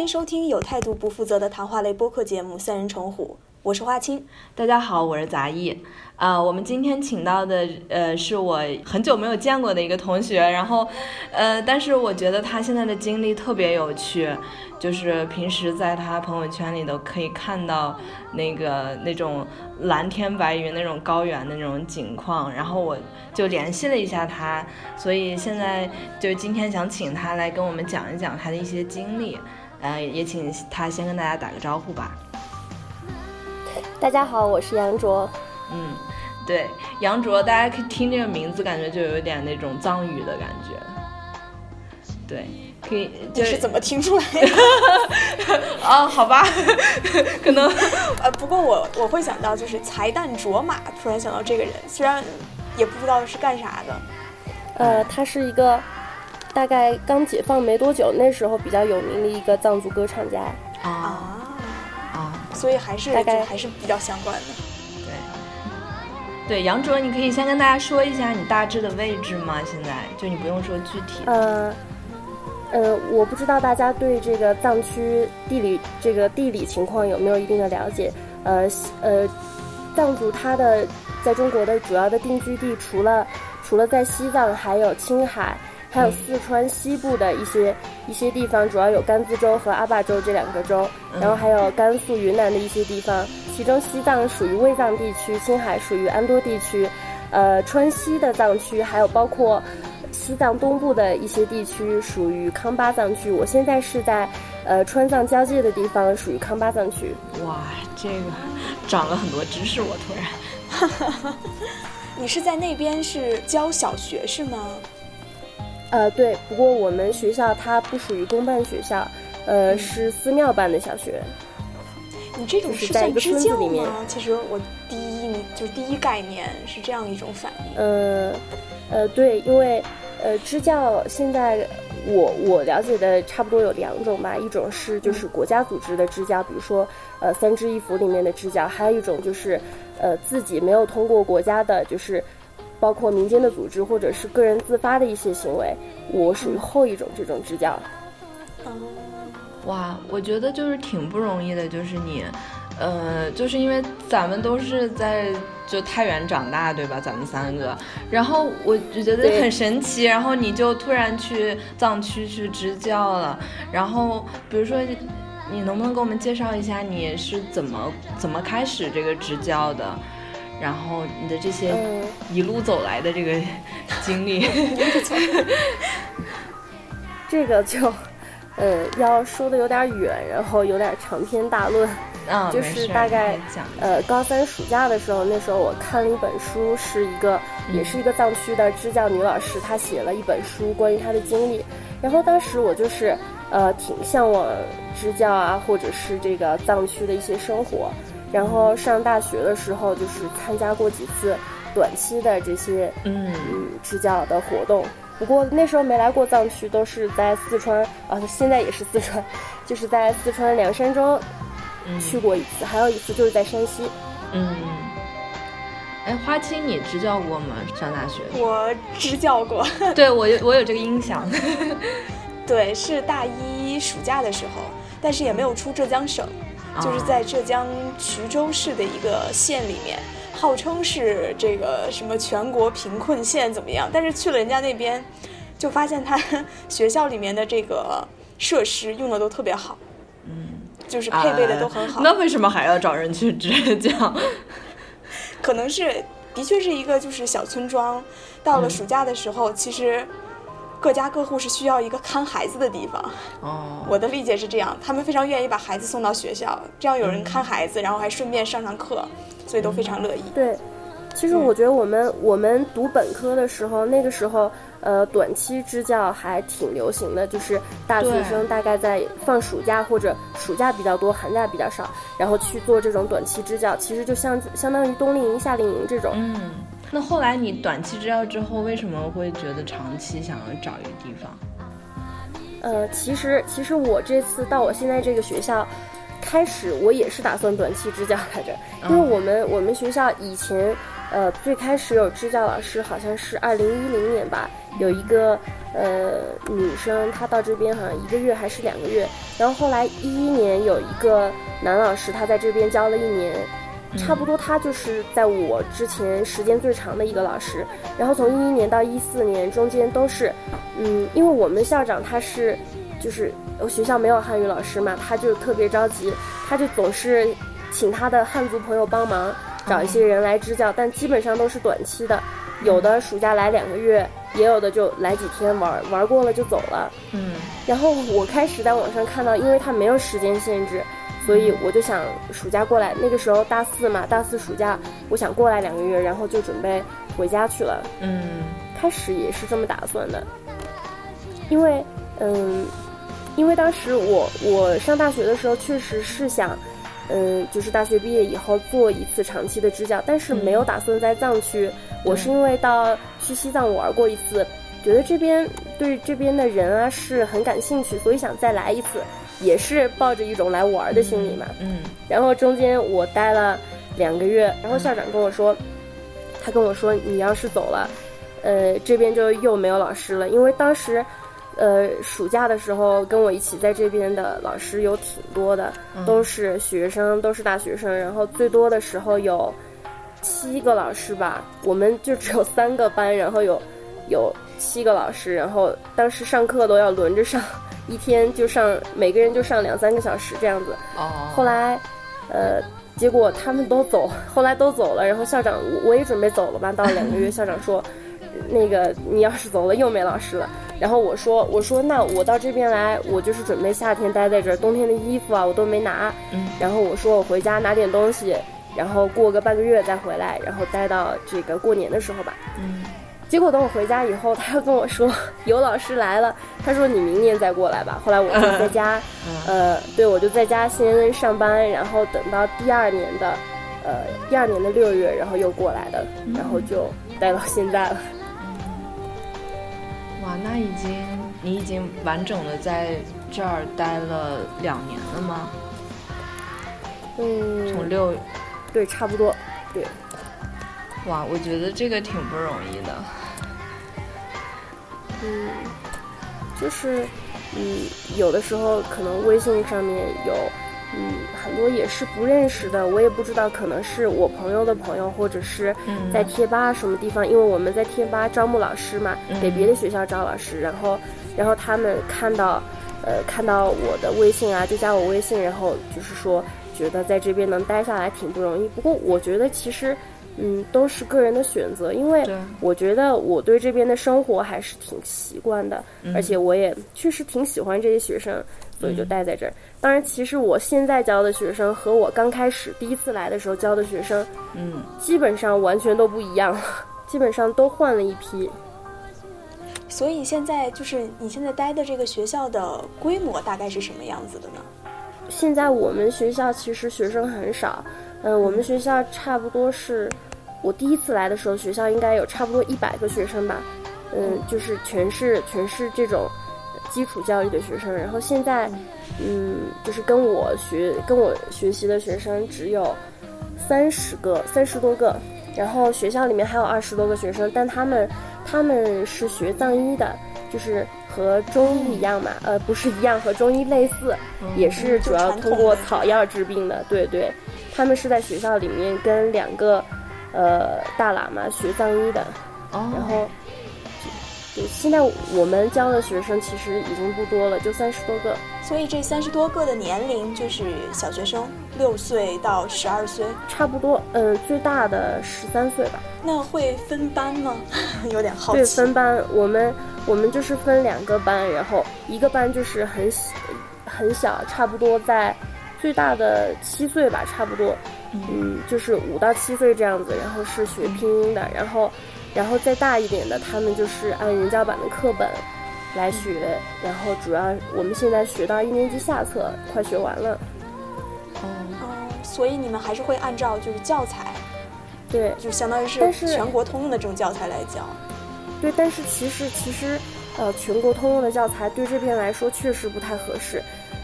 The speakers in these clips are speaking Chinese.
欢迎收听有态度不负责的谈话类播客节目《三人成虎》，我是花青。大家好，我是杂艺。啊，我们今天请到的呃是我很久没有见过的一个同学，然后呃，但是我觉得他现在的经历特别有趣，就是平时在他朋友圈里都可以看到那个那种蓝天白云、那种高原的那种景况，然后我就联系了一下他，所以现在就今天想请他来跟我们讲一讲他的一些经历。呃，也请他先跟大家打个招呼吧。大家好，我是杨卓。嗯，对，杨卓，大家可以听这个名字，感觉就有点那种藏语的感觉。对，可以。就是怎么听出来的？啊，好吧，可能。呃，不过我我会想到就是才旦卓玛，突然想到这个人，虽然也不知道是干啥的。呃，他是一个。大概刚解放没多久，那时候比较有名的一个藏族歌唱家啊啊，所以还是大概还是比较相关的。对对，杨卓，你可以先跟大家说一下你大致的位置吗？现在就你不用说具体。呃呃，我不知道大家对这个藏区地理这个地理情况有没有一定的了解。呃呃，藏族它的在中国的主要的定居地，除了除了在西藏，还有青海。还有四川西部的一些一些地方，主要有甘孜州和阿坝州这两个州，然后还有甘肃、云南的一些地方。其中西藏属于卫藏地区，青海属于安多地区，呃，川西的藏区还有包括西藏东部的一些地区属于康巴藏区。我现在是在呃川藏交界的地方，属于康巴藏区。哇，这个长了很多知识，我突然。你是在那边是教小学是吗？呃，对，不过我们学校它不属于公办学校，呃，是寺庙办的小学。你这种是在一个村子里面。其实我第一就是第一概念是这样一种反应。呃，呃，对，因为呃支教现在我我了解的差不多有两种吧，一种是就是国家组织的支教，比如说呃三支一扶里面的支教，还有一种就是呃自己没有通过国家的，就是。包括民间的组织或者是个人自发的一些行为，我属于后一种这种支教。哇，我觉得就是挺不容易的，就是你，呃，就是因为咱们都是在就太原长大，对吧？咱们三个，然后我就觉得很神奇，然后你就突然去藏区去支教了，然后比如说，你能不能给我们介绍一下你是怎么怎么开始这个支教的？然后你的这些一路走来的这个 经历，这个就，呃，要说的有点远，然后有点长篇大论。啊，就是大概呃高三暑假的时候，那时候我看了一本书，是一个也是一个藏区的支教女老师，她写了一本书关于她的经历。然后当时我就是呃挺向往支教啊，或者是这个藏区的一些生活。然后上大学的时候，就是参加过几次短期的这些嗯支教的活动。不过那时候没来过藏区，都是在四川啊，现在也是四川，就是在四川凉山州去过一次，还有一次就是在山西。嗯，哎，花青，你支教过吗？上大学？我支教过。对我有我有这个印象。对，是大一暑假的时候，但是也没有出浙江省。就是在浙江衢州市的一个县里面，号称是这个什么全国贫困县怎么样？但是去了人家那边，就发现他 学校里面的这个设施用的都特别好，嗯，就是配备的都很好。那为什么还要找人去支教？可能是的确是一个就是小村庄，到了暑假的时候，其实。各家各户是需要一个看孩子的地方。哦，我的理解是这样，他们非常愿意把孩子送到学校，这样有人看孩子，然后还顺便上上课，所以都非常乐意。对，其实我觉得我们我们读本科的时候，那个时候呃短期支教还挺流行的，就是大学生大概在放暑假或者暑假比较多，寒假比较少，然后去做这种短期支教，其实就相相当于冬令营、夏令营这种。嗯。那后来你短期支教之后，为什么会觉得长期想要找一个地方？呃，其实其实我这次到我现在这个学校，开始我也是打算短期支教来着，因为我们我们学校以前呃最开始有支教老师，好像是二零一零年吧，有一个呃女生，她到这边好像一个月还是两个月。然后后来一一年有一个男老师，他在这边教了一年，差不多他就是在我之前时间最长的一个老师。然后从一一年到一四年中间都是，嗯，因为我们校长他是就是学校没有汉语老师嘛，他就特别着急，他就总是请他的汉族朋友帮忙。找一些人来支教，但基本上都是短期的，有的暑假来两个月，也有的就来几天玩，玩过了就走了。嗯，然后我开始在网上看到，因为他没有时间限制，所以我就想暑假过来。那个时候大四嘛，大四暑假，我想过来两个月，然后就准备回家去了。嗯，开始也是这么打算的，因为，嗯，因为当时我我上大学的时候确实是想。嗯，就是大学毕业以后做一次长期的支教，但是没有打算在藏区。我是因为到去西藏玩过一次，觉得这边对这边的人啊是很感兴趣，所以想再来一次，也是抱着一种来玩的心理嘛。嗯。然后中间我待了两个月，然后校长跟我说，他跟我说你要是走了，呃，这边就又没有老师了，因为当时。呃，暑假的时候跟我一起在这边的老师有挺多的，都是学生，都是大学生。然后最多的时候有七个老师吧，我们就只有三个班，然后有有七个老师，然后当时上课都要轮着上，一天就上每个人就上两三个小时这样子。哦。后来，呃，结果他们都走，后来都走了，然后校长我也准备走了吧，到两个月，校长说。那个，你要是走了，又没老师了。然后我说，我说那我到这边来，我就是准备夏天待在这儿，冬天的衣服啊我都没拿。嗯。然后我说我回家拿点东西，然后过个半个月再回来，然后待到这个过年的时候吧。嗯。结果等我回家以后，他又跟我说有老师来了，他说你明年再过来吧。后来我就在家，呃，对我就在家先上班，然后等到第二年的，呃，第二年的六月，然后又过来的，然后就待到现在了。哇，那已经你已经完整的在这儿待了两年了吗？嗯，从六，对，差不多，对。哇，我觉得这个挺不容易的。嗯，就是，嗯，有的时候可能微信上面有。嗯，很多也是不认识的，我也不知道，可能是我朋友的朋友，或者是在贴吧什么地方，因为我们在贴吧招募老师嘛，给别的学校招老师，然后，然后他们看到，呃，看到我的微信啊，就加我微信，然后就是说，觉得在这边能待下来挺不容易。不过我觉得其实。嗯，都是个人的选择，因为我觉得我对这边的生活还是挺习惯的，而且我也确实挺喜欢这些学生，所以就待在这儿。当然，其实我现在教的学生和我刚开始第一次来的时候教的学生，嗯，基本上完全都不一样，基本上都换了一批。所以现在就是你现在待的这个学校的规模大概是什么样子的呢？现在我们学校其实学生很少。嗯，我们学校差不多是，我第一次来的时候，学校应该有差不多一百个学生吧。嗯，就是全是全是这种基础教育的学生。然后现在，嗯，就是跟我学跟我学习的学生只有三十个，三十多个。然后学校里面还有二十多个学生，但他们他们是学藏医的，就是和中医一样嘛，呃，不是一样，和中医类似，也是主要通过草药治病的。对对。他们是在学校里面跟两个，呃，大喇嘛学藏医的，然后，对，现在我们教的学生其实已经不多了，就三十多个。所以这三十多个的年龄就是小学生，六岁到十二岁，差不多。嗯，最大的十三岁吧。那会分班吗？有点好奇。对，分班，我们我们就是分两个班，然后一个班就是很小，很小，差不多在。最大的七岁吧，差不多，嗯，就是五到七岁这样子，然后是学拼音的，然后，然后再大一点的，他们就是按人教版的课本来学，然后主要我们现在学到一年级下册，快学完了。哦，所以你们还是会按照就是教材，对，就相当于是全国通用的这种教材来教。对，但是其实其实，呃，全国通用的教材对这边来说确实不太合适。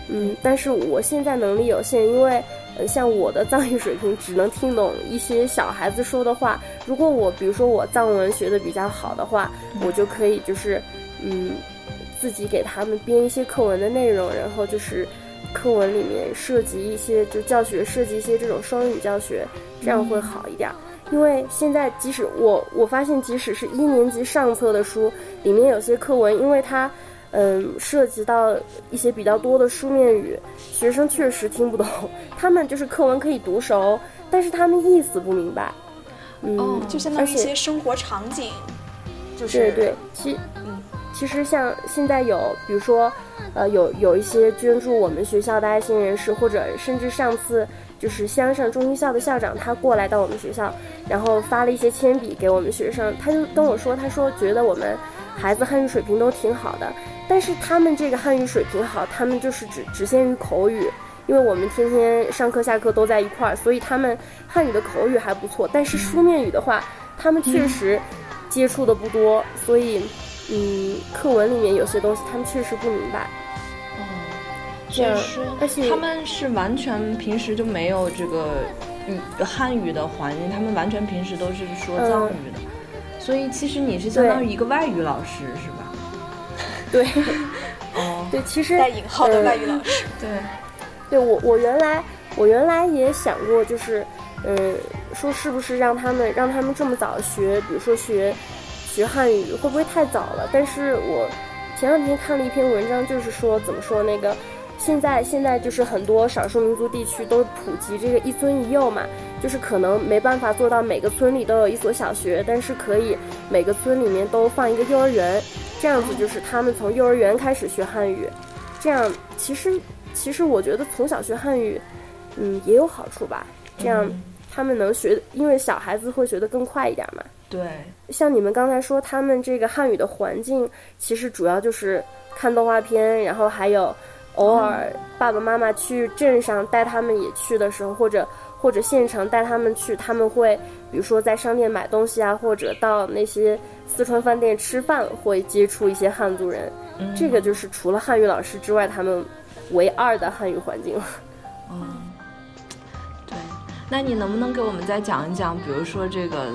嗯，但是我现在能力有限，因为，像我的藏语水平只能听懂一些小孩子说的话。如果我，比如说我藏文学的比较好的话，我就可以就是嗯，自己给他们编一些课文的内容，然后就是课文里面涉及一些就教学，涉及一些这种双语教学，这样会好一点。因为现在即使我我发现，即使是一年级上册的书，里面有些课文，因为它。嗯，涉及到一些比较多的书面语，学生确实听不懂。他们就是课文可以读熟，但是他们意思不明白。嗯，就相当于一些生活场景，就是对对。其嗯，其实像现在有，比如说，呃，有有一些捐助我们学校的爱心人士，或者甚至上次就是乡上中医校的校长，他过来到我们学校，然后发了一些铅笔给我们学生，他就跟我说，他说觉得我们孩子汉语水平都挺好的。但是他们这个汉语水平好，他们就是只只限于口语，因为我们天天上课下课都在一块儿，所以他们汉语的口语还不错。但是书面语的话，他们确实接触的不多，所以嗯，课文里面有些东西他们确实不明白。嗯，确实，而且他们是完全平时就没有这个语汉语的环境，他们完全平时都是说藏语的，所以其实你是相当于一个外语老师，是吧？对，哦，对，其实带引号的外语老师，对，对我我原来我原来也想过，就是嗯，说是不是让他们让他们这么早学，比如说学学汉语会不会太早了？但是我前两天看了一篇文章，就是说怎么说那个现在现在就是很多少数民族地区都普及这个一村一幼嘛，就是可能没办法做到每个村里都有一所小学，但是可以每个村里面都放一个幼儿园。这样子就是他们从幼儿园开始学汉语，这样其实其实我觉得从小学汉语，嗯也有好处吧。这样他们能学，因为小孩子会学得更快一点嘛。对，像你们刚才说，他们这个汉语的环境，其实主要就是看动画片，然后还有偶尔爸爸妈妈去镇上带他们也去的时候，或者或者县城带他们去，他们会比如说在商店买东西啊，或者到那些。四川饭店吃饭会接触一些汉族人，这个就是除了汉语老师之外，他们唯二的汉语环境。嗯，对。那你能不能给我们再讲一讲，比如说这个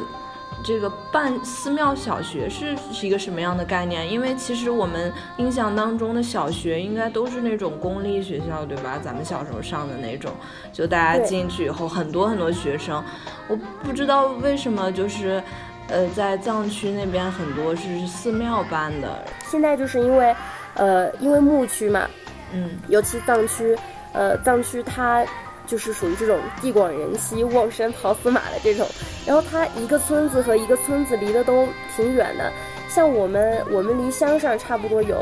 这个办寺庙小学是是一个什么样的概念？因为其实我们印象当中的小学应该都是那种公立学校，对吧？咱们小时候上的那种，就大家进去以后很多很多学生，我不知道为什么就是。呃，在藏区那边很多是寺庙办的。现在就是因为，呃，因为牧区嘛，嗯，尤其藏区，呃，藏区它就是属于这种地广人稀、望山跑死马的这种。然后它一个村子和一个村子离得都挺远的，像我们，我们离乡上差不多有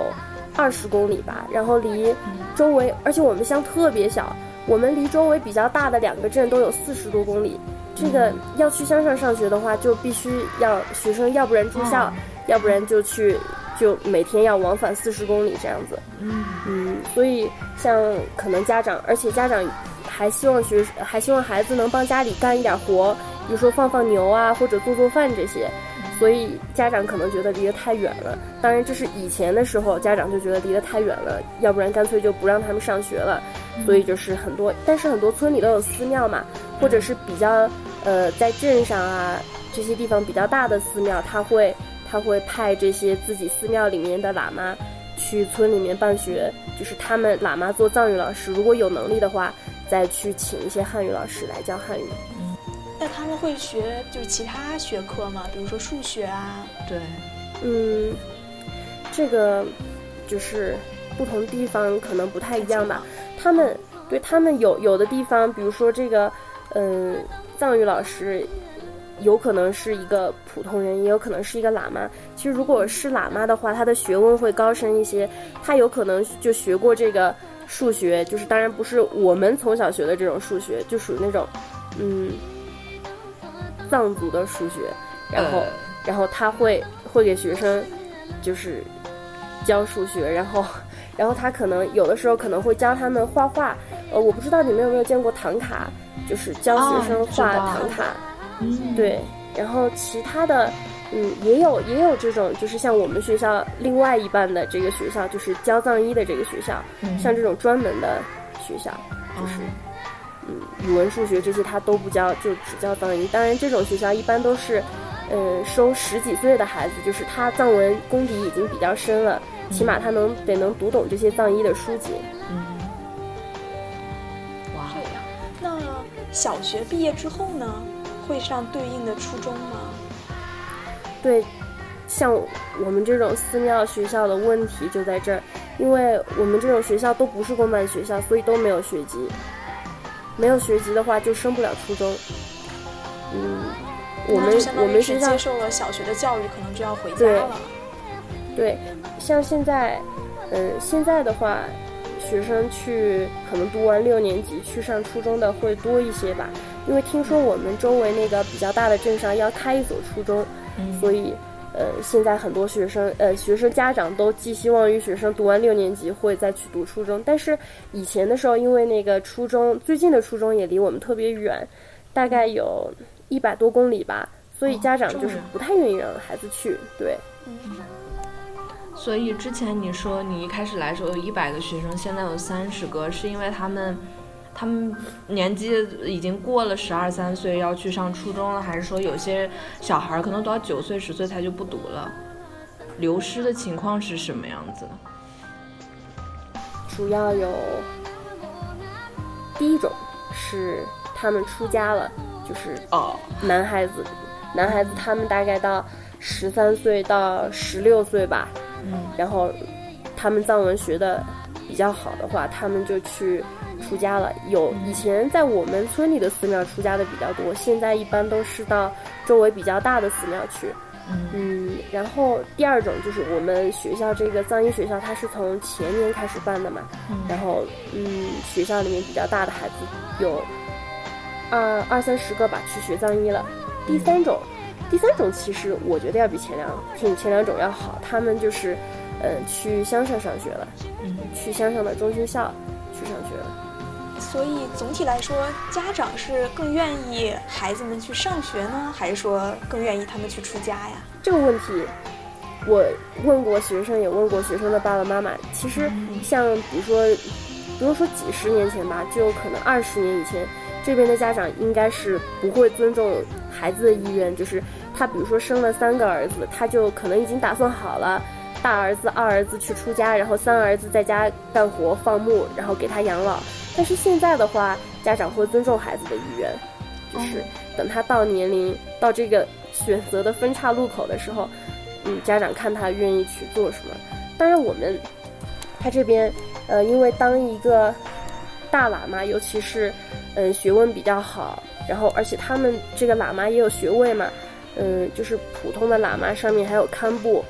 二十公里吧。然后离周围，而且我们乡特别小，我们离周围比较大的两个镇都有四十多公里。这个要去乡上上学的话，就必须要学生，要不然住校，要不然就去，就每天要往返四十公里这样子。嗯嗯，所以像可能家长，而且家长还希望学，还希望孩子能帮家里干一点活，比如说放放牛啊，或者做做饭这些。所以家长可能觉得离得太远了。当然，这是以前的时候，家长就觉得离得太远了，要不然干脆就不让他们上学了。所以就是很多，但是很多村里都有寺庙嘛，或者是比较。呃，在镇上啊，这些地方比较大的寺庙，他会他会派这些自己寺庙里面的喇嘛去村里面办学，就是他们喇嘛做藏语老师，如果有能力的话，再去请一些汉语老师来教汉语。嗯，那他们会学就是其他学科吗？比如说数学啊？对，嗯，这个就是不同地方可能不太一样吧。他们对他们有有的地方，比如说这个，嗯。藏语老师有可能是一个普通人，也有可能是一个喇嘛。其实，如果是喇嘛的话，他的学问会高深一些。他有可能就学过这个数学，就是当然不是我们从小学的这种数学，就属于那种嗯藏族的数学。然后，然后他会会给学生就是教数学，然后，然后他可能有的时候可能会教他们画画。呃，我不知道你们有没有见过唐卡。就是教学生画唐卡，对，然后其他的，嗯，也有也有这种，就是像我们学校另外一半的这个学校，就是教藏医的这个学校，像这种专门的学校，就是，嗯，语文、数学这些他都不教，就只教藏医。当然，这种学校一般都是，嗯，收十几岁的孩子，就是他藏文功底已经比较深了，起码他能得能读懂这些藏医的书籍。嗯，小学毕业之后呢，会上对应的初中吗？对，像我们这种寺庙学校的问题就在这儿，因为我们这种学校都不是公办学校，所以都没有学籍。没有学籍的话，就升不了初中。嗯，我们我们学校接受了小学的教育，可能就要回家了。对，像现在，嗯，现在的话，学生去可能读完六年级去上初中的会多一些吧，因为听说我们周围那个比较大的镇上要开一所初中，所以。呃，现在很多学生，呃，学生家长都寄希望于学生读完六年级会再去读初中。但是以前的时候，因为那个初中最近的初中也离我们特别远，大概有一百多公里吧，所以家长就是不太愿意让孩子去。对。所以之前你说你一开始来时候有一百个学生，现在有三十个，是因为他们。他们年纪已经过了十二三岁，要去上初中了，还是说有些小孩可能到九岁十岁他就不读了？流失的情况是什么样子？主要有第一种是他们出家了，就是哦，男孩子，男孩子他们大概到十三岁到十六岁吧，嗯，然后他们藏文学的比较好的话，他们就去。出家了，有以前在我们村里的寺庙出家的比较多，现在一般都是到周围比较大的寺庙去。嗯，然后第二种就是我们学校这个藏医学校，它是从前年开始办的嘛，然后嗯，学校里面比较大的孩子有二二三十个吧，去学藏医了。第三种，第三种其实我觉得要比前两比前两种要好，他们就是呃去乡上上学了，去乡上的中心校去上学了。所以总体来说，家长是更愿意孩子们去上学呢，还是说更愿意他们去出家呀？这个问题，我问过学生，也问过学生的爸爸妈妈。其实，像比如说，不用说几十年前吧，就可能二十年以前，这边的家长应该是不会尊重孩子的意愿。就是他，比如说生了三个儿子，他就可能已经打算好了，大儿子、二儿子去出家，然后三儿子在家干活放牧，然后给他养老。但是现在的话，家长会尊重孩子的意愿，就是等他到年龄到这个选择的分岔路口的时候，嗯，家长看他愿意去做什么。当然，我们他这边，呃，因为当一个大喇嘛，尤其是嗯学问比较好，然后而且他们这个喇嘛也有学位嘛，嗯，就是普通的喇嘛上面还有堪布，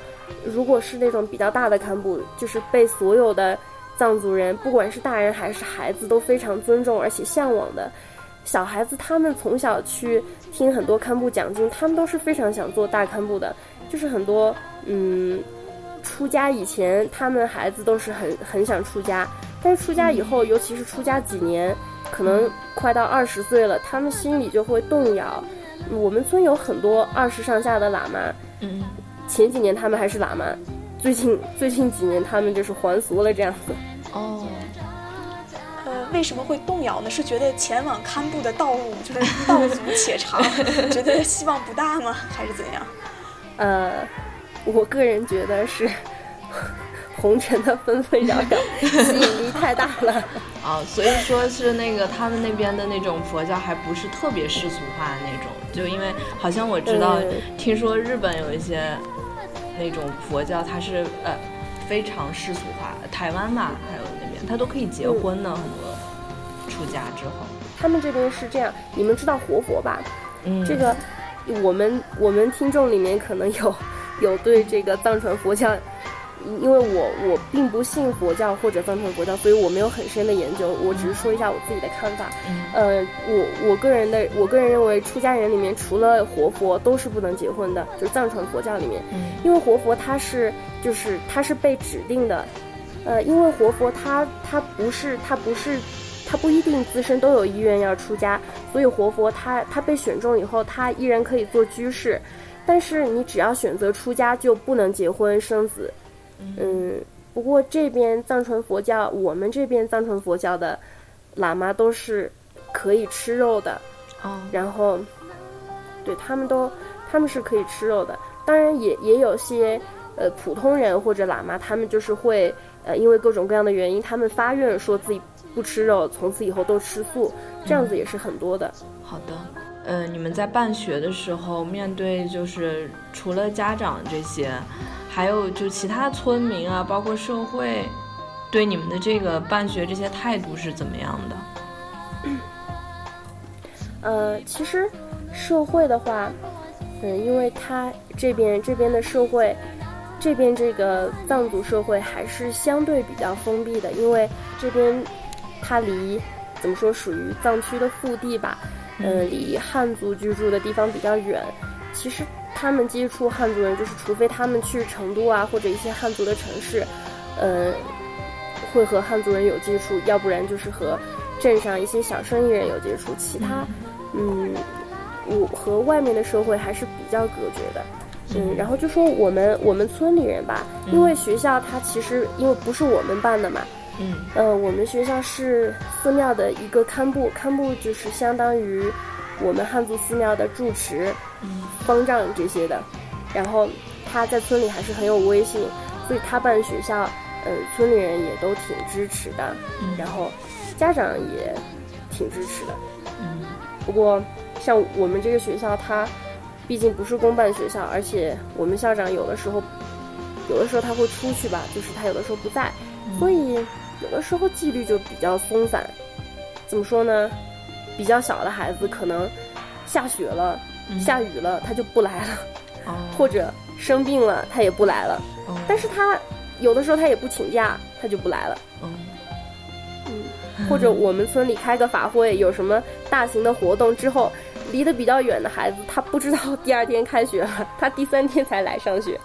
如果是那种比较大的堪布，就是被所有的。藏族人不管是大人还是孩子都非常尊重而且向往的，小孩子他们从小去听很多堪布讲经，他们都是非常想做大堪布的。就是很多嗯，出家以前他们孩子都是很很想出家，但是出家以后，尤其是出家几年，可能快到二十岁了，他们心里就会动摇。我们村有很多二十上下的喇嘛，嗯，前几年他们还是喇嘛。最近最近几年，他们就是还俗了这样子。哦，呃，为什么会动摇呢？是觉得前往堪布的道路就是道阻且长，觉得希望不大吗？还是怎样？呃，我个人觉得是红尘的纷纷扰扰吸引力太大了。啊，所以说是那个他们那边的那种佛教还不是特别世俗化的那种，就因为好像我知道，听说日本有一些。那种佛教，它是呃非常世俗化。台湾吧，还有那边，他都可以结婚呢。很多出家之后，他们这边是这样。你们知道活佛吧？嗯，这个我们我们听众里面可能有有对这个藏传佛教。因为我我并不信佛教或者藏传佛教，所以我没有很深的研究。我只是说一下我自己的看法。呃，我我个人的我个人认为，出家人里面除了活佛都是不能结婚的，就是藏传佛教里面。因为活佛他是就是他是被指定的，呃，因为活佛他他不是他不是他不一定自身都有意愿要出家，所以活佛他他被选中以后，他依然可以做居士，但是你只要选择出家，就不能结婚生子。嗯，不过这边藏传佛教，我们这边藏传佛教的喇嘛都是可以吃肉的，哦，然后对他们都他们是可以吃肉的。当然也也有些呃普通人或者喇嘛，他们就是会呃因为各种各样的原因，他们发愿说自己不吃肉，从此以后都吃素，这样子也是很多的。好的，呃，你们在办学的时候，面对就是除了家长这些，还有就其他村民啊，包括社会，对你们的这个办学这些态度是怎么样的？呃，其实社会的话，嗯，因为他这边这边的社会，这边这个藏族社会还是相对比较封闭的，因为这边它离怎么说属于藏区的腹地吧，嗯，离汉族居住的地方比较远。其实他们接触汉族人，就是除非他们去成都啊或者一些汉族的城市，呃，会和汉族人有接触，要不然就是和镇上一些小生意人有接触，其他。嗯，我和外面的社会还是比较隔绝的。嗯，然后就说我们我们村里人吧，因为学校它其实因为不是我们办的嘛。嗯。呃，我们学校是寺庙的一个堪布，堪布就是相当于我们汉族寺庙的住持、方丈这些的。然后他在村里还是很有威信，所以他办学校，嗯，村里人也都挺支持的。嗯然后家长也挺支持的。嗯不过，像我们这个学校，它毕竟不是公办学校，而且我们校长有的时候，有的时候他会出去吧，就是他有的时候不在，所以有的时候纪律就比较松散。怎么说呢？比较小的孩子可能下雪了、下雨了，他就不来了，或者生病了，他也不来了。但是他有的时候他也不请假，他就不来了。嗯 或者我们村里开个法会，有什么大型的活动之后，离得比较远的孩子，他不知道第二天开学了，他第三天才来上学。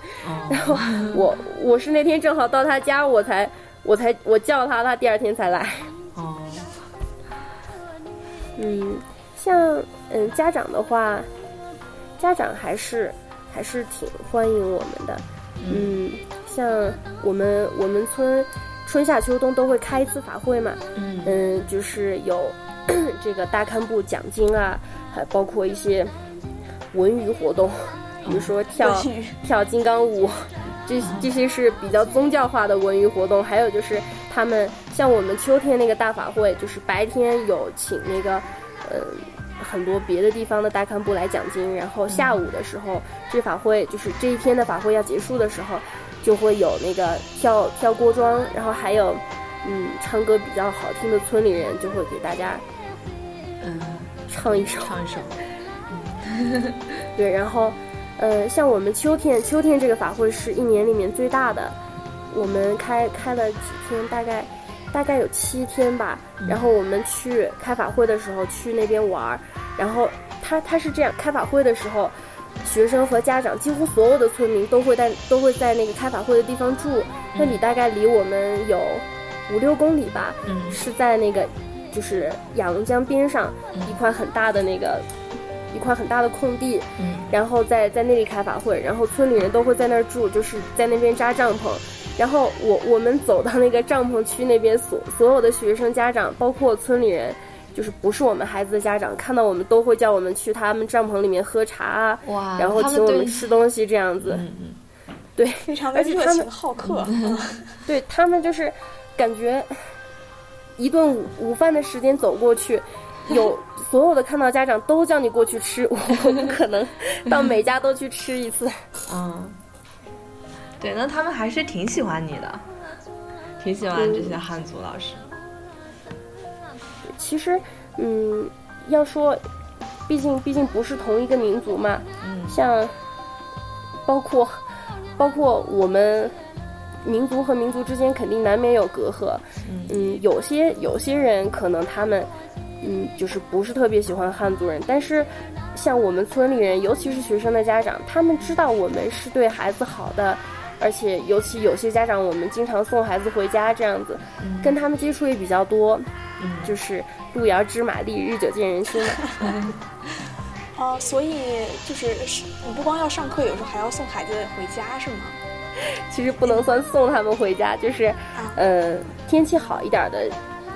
然后我我是那天正好到他家，我才我才我叫他，他第二天才来。哦。嗯，像嗯家长的话，家长还是还是挺欢迎我们的。嗯，像我们我们村。春夏秋冬都会开一次法会嘛，嗯，就是有 这个大堪布奖金啊，还包括一些文娱活动，比如说跳跳金刚舞，这这些是比较宗教化的文娱活动。还有就是他们像我们秋天那个大法会，就是白天有请那个嗯很多别的地方的大堪布来讲经，然后下午的时候这法会就是这一天的法会要结束的时候。就会有那个跳跳锅庄，然后还有，嗯，唱歌比较好听的村里人就会给大家，嗯，唱一首，唱一首，嗯，对，然后，呃，像我们秋天，秋天这个法会是一年里面最大的，我们开开了几天，大概大概有七天吧，然后我们去开法会的时候去那边玩，然后他他是这样，开法会的时候。学生和家长，几乎所有的村民都会在都会在那个开法会的地方住。那里大概离我们有五六公里吧，是在那个就是雅龙江边上一块很大的那个一块很大的空地。嗯然后在在那里开法会，然后村里人都会在那儿住，就是在那边扎帐篷。然后我我们走到那个帐篷区那边，所所有的学生、家长，包括村里人。就是不是我们孩子的家长看到我们都会叫我们去他们帐篷里面喝茶啊，然后请我们吃东西这样子，对，非常的热情好客。对他们就是感觉一顿午午饭的时间走过去，有所有的看到家长都叫你过去吃，我 不可能到每家都去吃一次。嗯，对，那他们还是挺喜欢你的，挺喜欢这些汉族老师。其实，嗯，要说，毕竟毕竟不是同一个民族嘛，嗯，像，包括，包括我们民族和民族之间肯定难免有隔阂，嗯，有些有些人可能他们，嗯，就是不是特别喜欢汉族人，但是像我们村里人，尤其是学生的家长，他们知道我们是对孩子好的，而且尤其有些家长，我们经常送孩子回家这样子，跟他们接触也比较多。就是路遥知马力，日久见人心。嘛。哦，所以就是你不光要上课，有时候还要送孩子回家，是吗？其实不能算送他们回家，就是，呃，天气好一点的，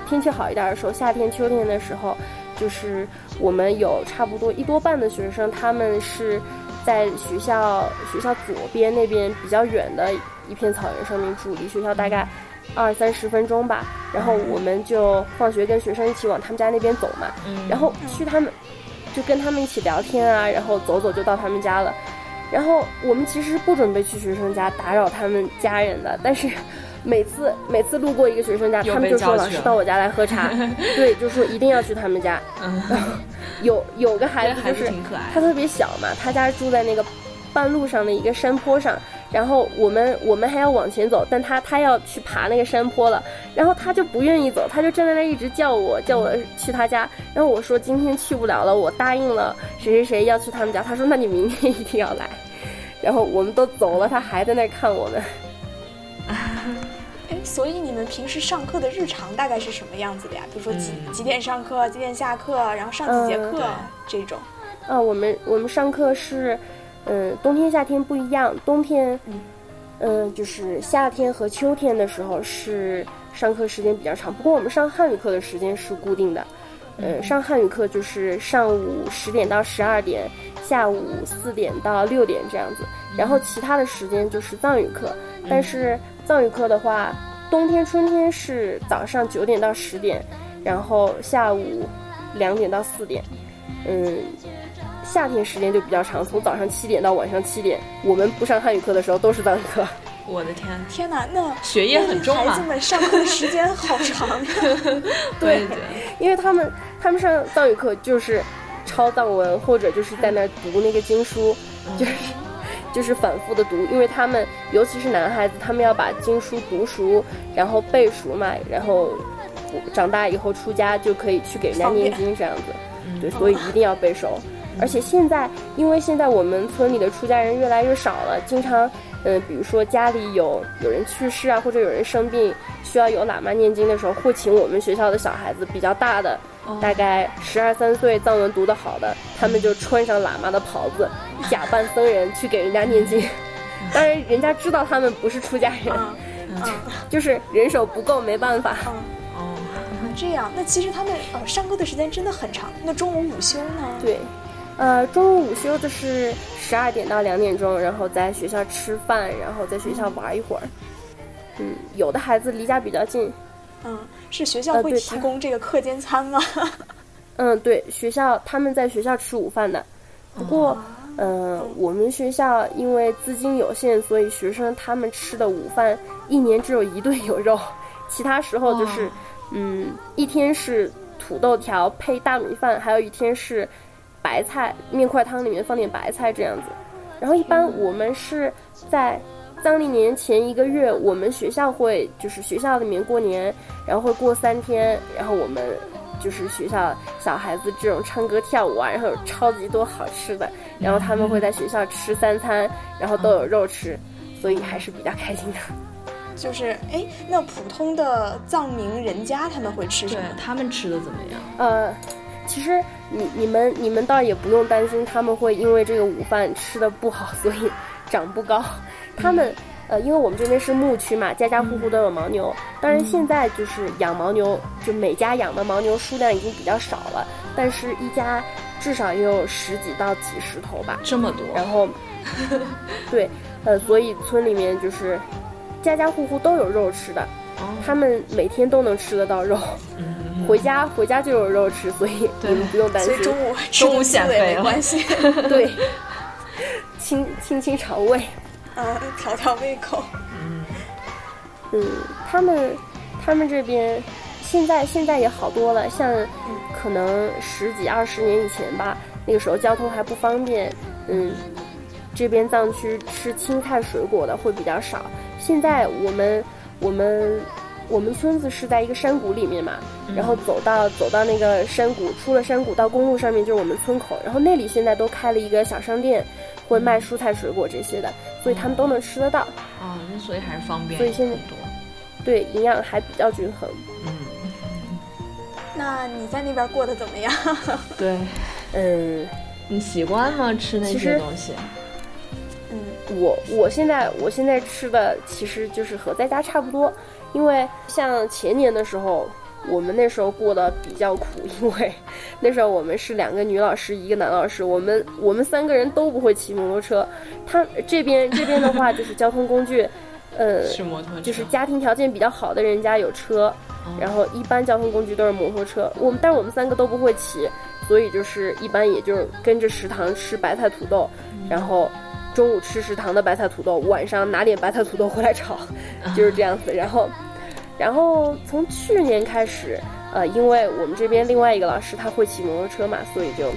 天气好一点的时候，夏天、秋天的时候，就是我们有差不多一多半的学生，他们是在学校学校左边那边比较远的一片草原上面住，离学校大概二三十分钟吧。然后我们就放学跟学生一起往他们家那边走嘛，然后去他们就跟他们一起聊天啊，然后走走就到他们家了。然后我们其实不准备去学生家打扰他们家人的，但是每次每次路过一个学生家，他们就说老师到我家来喝茶，对，就说一定要去他们家。有有个孩子就是他特别小嘛，他家住在那个半路上的一个山坡上，然后我们我们还要往前走，但他他要去爬那个山坡了，然后他就不愿意走，他就站在那一直叫我叫我去他家，然后我说今天去不了了，我答应了谁谁谁要去他们家，他说那你明天一定要来，然后我们都走了，他还在那看我们。哎，所以你们平时上课的日常大概是什么样子的呀？比如说几几点上课，几点下课，然后上几节课这种。啊，我们我们上课是，嗯，冬天夏天不一样。冬天，嗯，就是夏天和秋天的时候是上课时间比较长。不过我们上汉语课的时间是固定的，嗯，上汉语课就是上午十点到十二点，下午四点到六点这样子。然后其他的时间就是藏语课，但是。藏语课的话，冬天、春天是早上九点到十点，然后下午两点到四点。嗯，夏天时间就比较长，从早上七点到晚上七点。我们不上汉语课的时候都是藏语课。我的天，天哪，那学业很重孩子们上课的时间好长呀。对，因为他们他们上藏语课就是抄藏文，或者就是在那读那个经书，就是。就是反复的读，因为他们尤其是男孩子，他们要把经书读熟，然后背熟嘛，然后长大以后出家就可以去给人家念经这样子。对，所以一定要背熟。而且现在，因为现在我们村里的出家人越来越少了，经常，嗯，比如说家里有有人去世啊，或者有人生病，需要有喇嘛念经的时候，会请我们学校的小孩子比较大的。大概十二三岁藏文读得好的，他们就穿上喇嘛的袍子，假扮僧人去给人家念经。当然，人家知道他们不是出家人，就是人手不够，没办法。哦，这样，那其实他们呃上课的时间真的很长。那中午午休呢？对，呃，中午午休就是十二点到两点钟，然后在学校吃饭，然后在学校玩一会儿。嗯，有的孩子离家比较近。嗯，是学校会提供这个课间餐吗？嗯，对，学校他们在学校吃午饭的。不过，嗯，我们学校因为资金有限，所以学生他们吃的午饭一年只有一顿有肉，其他时候就是，嗯，一天是土豆条配大米饭，还有一天是白菜面块汤里面放点白菜这样子。然后一般我们是在。藏历年前一个月，我们学校会就是学校里面过年，然后会过三天，然后我们就是学校小孩子这种唱歌跳舞啊，然后有超级多好吃的，然后他们会在学校吃三餐，然后都有肉吃，所以还是比较开心的。就是哎，那普通的藏民人家他们会吃什么？他们吃的怎么样？呃，其实你你们你们倒也不用担心他们会因为这个午饭吃的不好，所以长不高。他们，呃，因为我们这边是牧区嘛，家家户户都有牦牛。当然，现在就是养牦牛，就每家养的牦牛数量已经比较少了，但是一家至少也有十几到几十头吧。这么多。然后，对，呃，所以村里面就是家家户户都有肉吃的，他们每天都能吃得到肉，回家回家就有肉吃，所以你们不用担心。所以中午中午减肥没关系。对，清清清肠胃。啊，调调胃口。嗯，嗯，他们，他们这边现在现在也好多了。像可能十几二十年以前吧，那个时候交通还不方便。嗯，这边藏区吃青菜水果的会比较少。现在我们我们我们村子是在一个山谷里面嘛，然后走到走到那个山谷，出了山谷到公路上面就是我们村口，然后那里现在都开了一个小商店，会卖蔬菜水果这些的。所以他们都能吃得到哦，那所以还是方便。所以现在多，对营养还比较均衡。嗯，那你在那边过得怎么样？对，嗯，你习惯吗？吃那些东西？嗯，我我现在我现在吃的其实就是和在家差不多，因为像前年的时候，我们那时候过得比较苦，因为 那时候我们是两个女老师，一个男老师，我们我们三个人都不会骑摩托车。他这边这边的话就是交通工具，呃，是摩托车，就是家庭条件比较好的人家有车，然后一般交通工具都是摩托车。我们但是我们三个都不会骑，所以就是一般也就是跟着食堂吃白菜土豆，然后中午吃食堂的白菜土豆，晚上拿点白菜土豆回来炒，就是这样子。然后。然后从去年开始，呃，因为我们这边另外一个老师他会骑摩托车嘛，所以就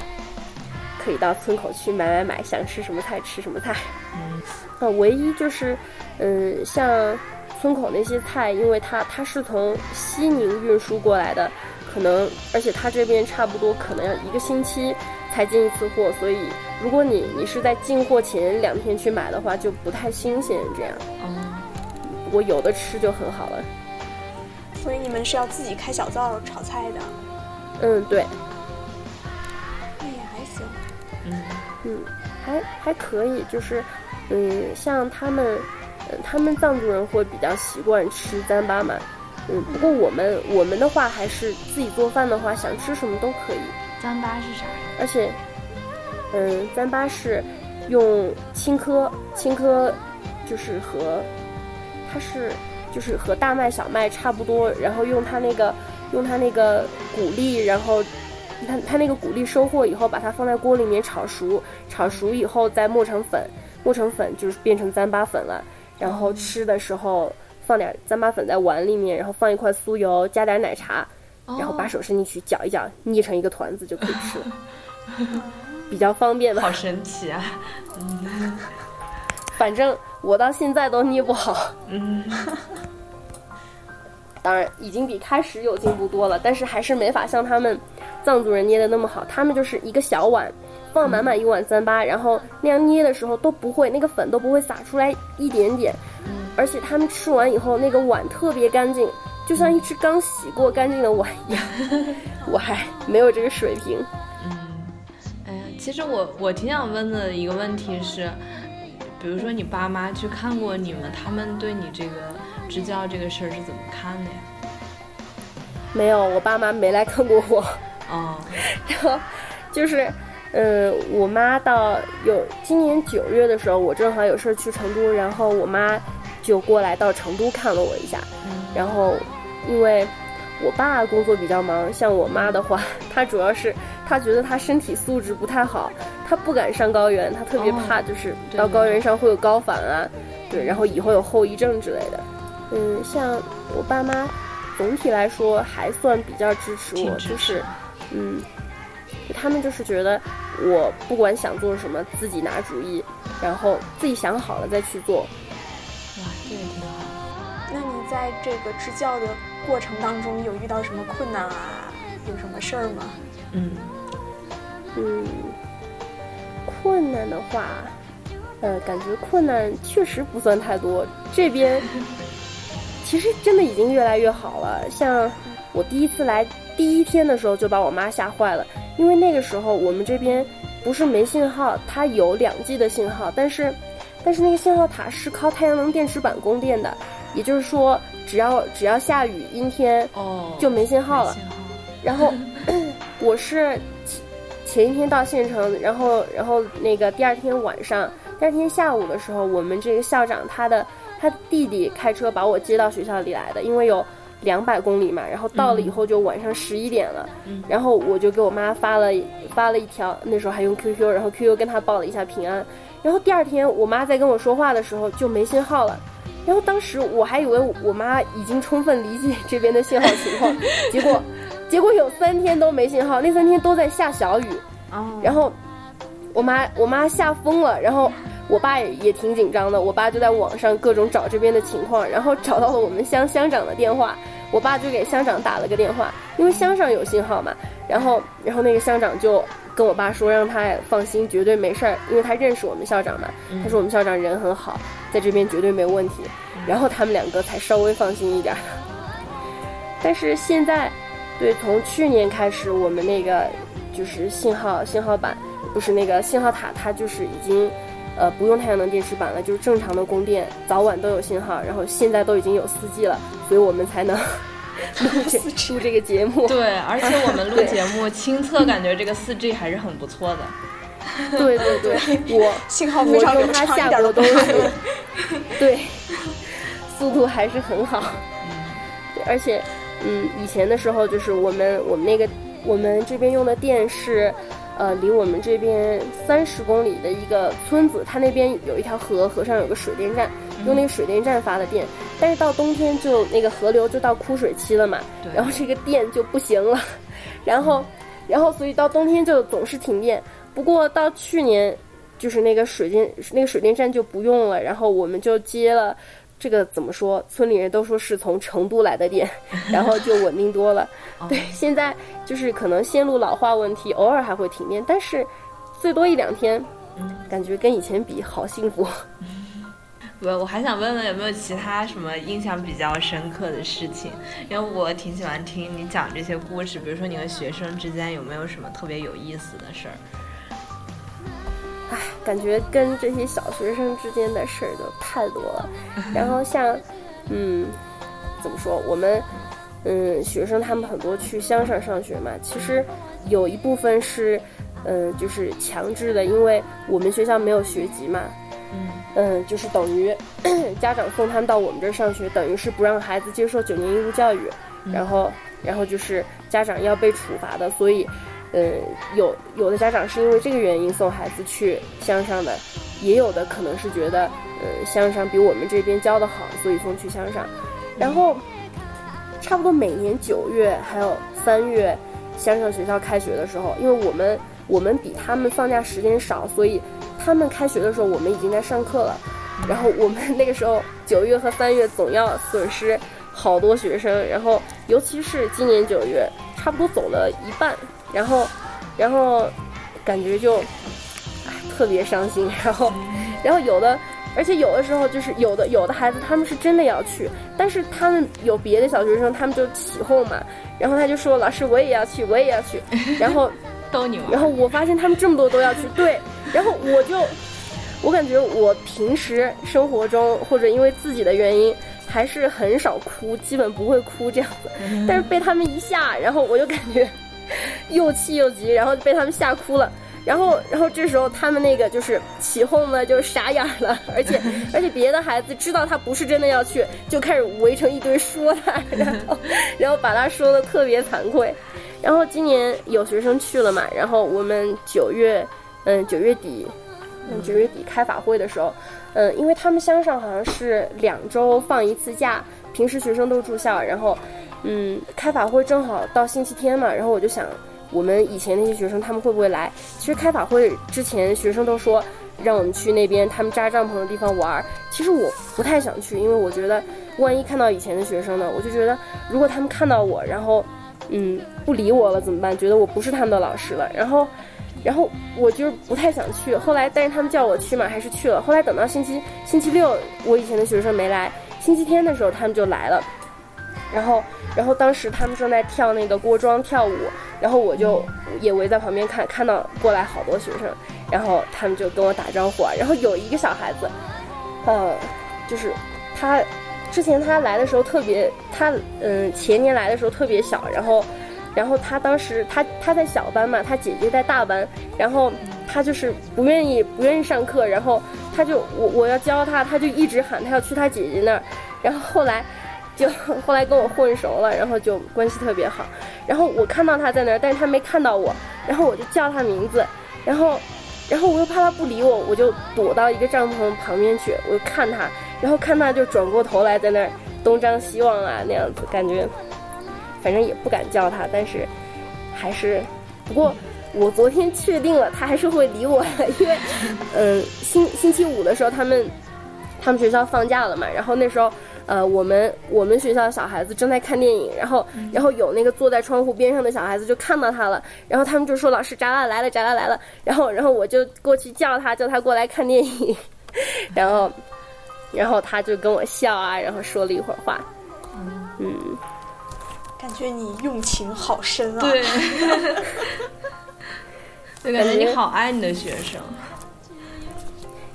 可以到村口去买买买，想吃什么菜吃什么菜。嗯，啊，唯一就是，嗯，像村口那些菜，因为它它是从西宁运输过来的，可能而且它这边差不多可能要一个星期才进一次货，所以如果你你是在进货前两天去买的话，就不太新鲜这样。哦，我有的吃就很好了。所以你们是要自己开小灶炒菜的？嗯，对。那也还行。嗯嗯，还还可以，就是，嗯，像他们，嗯，他们藏族人会比较习惯吃糌粑嘛。嗯，不过我们我们的话还是自己做饭的话，想吃什么都可以。糌粑是啥？而且，嗯，糌粑是用青稞，青稞就是和它是。就是和大麦、小麦差不多，然后用它那个用它那个谷粒，然后它它那个谷粒收获以后，把它放在锅里面炒熟，炒熟以后再磨成粉，磨成粉就是变成糌粑粉了。然后吃的时候放点糌粑粉在碗里面，然后放一块酥油，加点奶茶，然后把手伸进去搅一搅，捏成一个团子就可以吃了，比较方便吧？好神奇啊！嗯，反正。我到现在都捏不好，嗯，当然已经比开始有进步多了，但是还是没法像他们藏族人捏的那么好。他们就是一个小碗，放满满一碗糌粑，然后那样捏的时候都不会那个粉都不会洒出来一点点，而且他们吃完以后那个碗特别干净，就像一只刚洗过干净的碗一样。我还没有这个水平。嗯，哎呀，其实我我挺想问的一个问题是。比如说你爸妈去看过你们，他们对你这个支教这个事儿是怎么看的呀？没有，我爸妈没来看过我。哦，然后就是，嗯，我妈到有今年九月的时候，我正好有事儿去成都，然后我妈就过来到成都看了我一下。然后因为我爸工作比较忙，像我妈的话，她主要是她觉得她身体素质不太好。她不敢上高原，她特别怕，就是到高原上会有高反啊，对，然后以后有后遗症之类的。嗯，像我爸妈，总体来说还算比较支持我，就是，嗯，他们就是觉得我不管想做什么，自己拿主意，然后自己想好了再去做。哇，这个挺好。在这个支教的过程当中有遇到什么困难啊？有什么事儿吗？嗯，嗯。困难的话，呃，感觉困难确实不算太多。这边 其实真的已经越来越好了。像我第一次来第一天的时候，就把我妈吓坏了，因为那个时候我们这边不是没信号，它有两 G 的信号，但是但是那个信号塔是靠太阳能电池板供电的，也就是说，只要只要下雨阴天，哦，就没信号了。然后 我是。前一天到县城，然后，然后那个第二天晚上，第二天下午的时候，我们这个校长他的他弟弟开车把我接到学校里来的，因为有两百公里嘛，然后到了以后就晚上十一点了，然后我就给我妈发了发了一条，那时候还用 QQ，然后 QQ 跟她报了一下平安，然后第二天我妈在跟我说话的时候就没信号了，然后当时我还以为我妈已经充分理解这边的信号情况，结果。结果有三天都没信号，那三天都在下小雨，然后我妈我妈吓疯了，然后我爸也也挺紧张的，我爸就在网上各种找这边的情况，然后找到了我们乡乡长的电话，我爸就给乡长打了个电话，因为乡上有信号嘛，然后然后那个乡长就跟我爸说让他放心，绝对没事儿，因为他认识我们校长嘛，他说我们校长人很好，在这边绝对没问题，然后他们两个才稍微放心一点，但是现在。对，从去年开始，我们那个就是信号信号板，不是那个信号塔，它就是已经，呃，不用太阳能电池板了，就是正常的供电，早晚都有信号。然后现在都已经有四 G 了，所以我们才能 录这录这个节目。对，而且我们录 节目亲测感觉这个四 G 还是很不错的。对对对，我 信号非常流畅，下过东西，对，速度还是很好。对，而且，嗯，以前的时候就是我们我们那个我们这边用的电是，呃，离我们这边三十公里的一个村子，它那边有一条河，河上有个水电站，用那个水电站发的电。但是到冬天就那个河流就到枯水期了嘛，然后这个电就不行了，然后，然后所以到冬天就总是停电。不过到去年，就是那个水电那个水电站就不用了，然后我们就接了，这个怎么说？村里人都说是从成都来的电，然后就稳定多了。对，现在就是可能线路老化问题，偶尔还会停电，但是最多一两天，感觉跟以前比好幸福。我我还想问问有没有其他什么印象比较深刻的事情，因为我挺喜欢听你讲这些故事，比如说你和学生之间有没有什么特别有意思的事儿？唉，感觉跟这些小学生之间的事儿都太多了。然后像，嗯，怎么说？我们，嗯，学生他们很多去乡上上学嘛。其实有一部分是，嗯，就是强制的，因为我们学校没有学籍嘛。嗯。嗯，就是等于 家长送他们到我们这儿上学，等于是不让孩子接受九年义务教育。然后，然后就是家长要被处罚的，所以。嗯，有有的家长是因为这个原因送孩子去乡上的，也有的可能是觉得，嗯，乡上比我们这边教的好，所以送去乡上。然后，差不多每年九月还有三月，乡上学校开学的时候，因为我们我们比他们放假时间少，所以他们开学的时候我们已经在上课了。然后我们那个时候九月和三月总要损失好多学生，然后尤其是今年九月，差不多走了一半。然后，然后，感觉就，特别伤心。然后，然后有的，而且有的时候就是有的有的孩子他们是真的要去，但是他们有别的小学生，他们就起哄嘛。然后他就说：“老师，我也要去，我也要去。”然后 逗你玩。然后我发现他们这么多都要去，对。然后我就，我感觉我平时生活中或者因为自己的原因，还是很少哭，基本不会哭这样子。但是被他们一吓，然后我就感觉。又气又急，然后就被他们吓哭了。然后，然后这时候他们那个就是起哄呢，就傻眼了。而且，而且别的孩子知道他不是真的要去，就开始围成一堆说他，然后，然后把他说的特别惭愧。然后今年有学生去了嘛，然后我们九月，嗯，九月底，嗯，九月底开法会的时候，嗯，因为他们乡上好像是两周放一次假，平时学生都住校，然后。嗯，开法会正好到星期天嘛，然后我就想，我们以前那些学生他们会不会来？其实开法会之前，学生都说让我们去那边他们扎帐篷的地方玩。其实我不太想去，因为我觉得万一看到以前的学生呢，我就觉得如果他们看到我，然后嗯不理我了怎么办？觉得我不是他们的老师了。然后，然后我就是不太想去。后来，但是他们叫我去嘛，还是去了。后来等到星期星期六，我以前的学生没来，星期天的时候他们就来了。然后，然后当时他们正在跳那个锅庄跳舞，然后我就也围在旁边看，看到过来好多学生，然后他们就跟我打招呼啊。然后有一个小孩子，呃，就是他之前他来的时候特别，他嗯前年来的时候特别小，然后，然后他当时他他在小班嘛，他姐姐在大班，然后他就是不愿意不愿意上课，然后他就我我要教他，他就一直喊他要去他姐姐那儿，然后后来。就 后来跟我混熟了，然后就关系特别好。然后我看到他在那儿，但是他没看到我。然后我就叫他名字，然后，然后我又怕他不理我，我就躲到一个帐篷旁边去，我就看他。然后看他就转过头来在那儿东张西望啊，那样子感觉，反正也不敢叫他，但是还是。不过我昨天确定了，他还是会理我的，因为，嗯，星星期五的时候他们，他们学校放假了嘛，然后那时候。呃，我们我们学校的小孩子正在看电影，然后然后有那个坐在窗户边上的小孩子就看到他了，然后他们就说老师扎拉来了，扎拉来了，然后然后我就过去叫他，叫他过来看电影，然后然后他就跟我笑啊，然后说了一会儿话，嗯，感觉你用情好深啊，对，就感觉你好爱你的学生。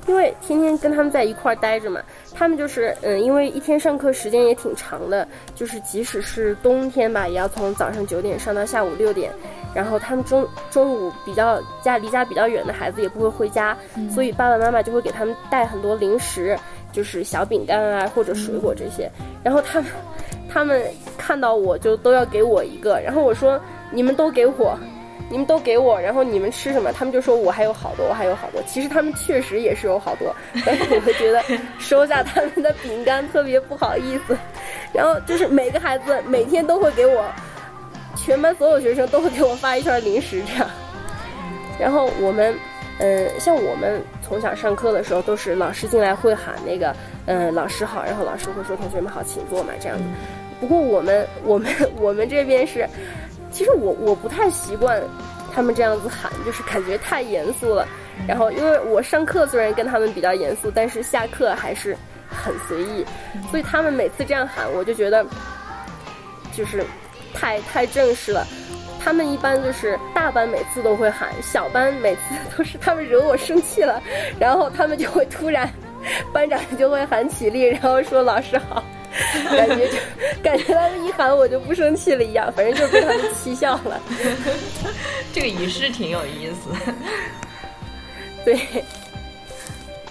因为天天跟他们在一块儿待着嘛，他们就是嗯，因为一天上课时间也挺长的，就是即使是冬天吧，也要从早上九点上到下午六点，然后他们中中午比较家离家比较远的孩子也不会回家，所以爸爸妈妈就会给他们带很多零食，就是小饼干啊或者水果这些，然后他们他们看到我就都要给我一个，然后我说你们都给我。你们都给我，然后你们吃什么？他们就说我还有好多，我还有好多。其实他们确实也是有好多，但是我会觉得收下他们的饼干特别不好意思。然后就是每个孩子每天都会给我，全班所有学生都会给我发一串零食这样。然后我们，嗯，像我们从小上课的时候都是老师进来会喊那个，嗯，老师好，然后老师会说同学们好，请坐嘛这样子。不过我们我们我们这边是。其实我我不太习惯他们这样子喊，就是感觉太严肃了。然后因为我上课虽然跟他们比较严肃，但是下课还是很随意，所以他们每次这样喊，我就觉得就是太太正式了。他们一般就是大班每次都会喊，小班每次都是他们惹我生气了，然后他们就会突然班长就会喊起立，然后说老师好。感觉就感觉他们一喊我就不生气了一样，反正就被他们气笑了。这个仪式挺有意思。对，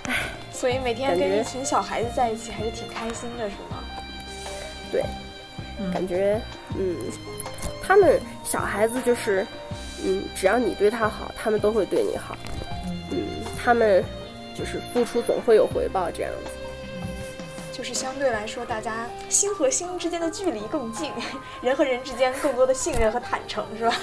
唉，所以每天跟一群小孩子在一起还是挺开心的，是吗？对，感觉嗯，他们小孩子就是嗯，只要你对他好，他们都会对你好。嗯，他们就是付出总会有回报这样子。就是相对来说，大家心和心之间的距离更近，人和人之间更多的信任和坦诚，是吧？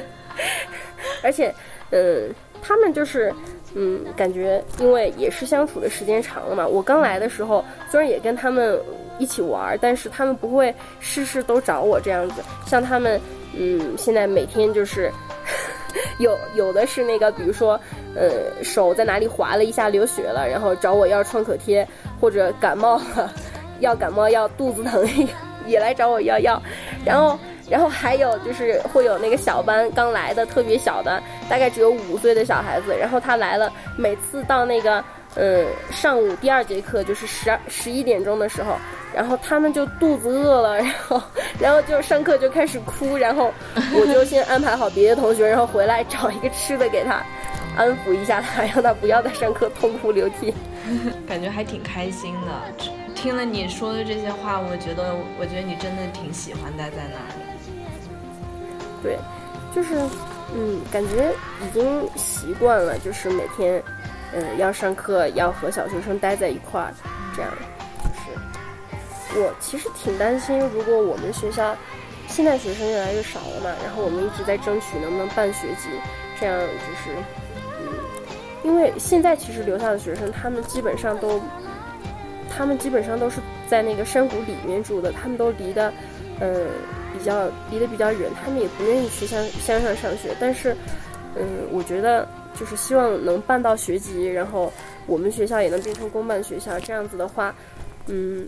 而且，嗯，他们就是，嗯，感觉因为也是相处的时间长了嘛。我刚来的时候，虽然也跟他们一起玩，但是他们不会事事都找我这样子。像他们，嗯，现在每天就是。有有的是那个，比如说，呃，手在哪里划了一下流血了，然后找我要创可贴，或者感冒了，要感冒药，肚子疼也来找我要药，然后然后还有就是会有那个小班刚来的特别小的，大概只有五岁的小孩子，然后他来了，每次到那个。嗯，上午第二节课就是十二十一点钟的时候，然后他们就肚子饿了，然后然后就上课就开始哭，然后我就先安排好别的同学，然后回来找一个吃的给他，安抚一下他，让他不要再上课痛哭流涕，感觉还挺开心的。听了你说的这些话，我觉得我觉得你真的挺喜欢待在那里。对，就是嗯，感觉已经习惯了，就是每天。嗯，要上课，要和小学生待在一块儿，这样，就是我其实挺担心，如果我们学校现在学生越来越少了嘛，然后我们一直在争取能不能办学籍，这样就是，嗯，因为现在其实留下的学生，他们基本上都，他们基本上都是在那个山谷里面住的，他们都离得，嗯，比较离得比较远，他们也不愿意去乡乡上上学，但是，嗯，我觉得。就是希望能办到学籍，然后我们学校也能变成公办学校。这样子的话，嗯，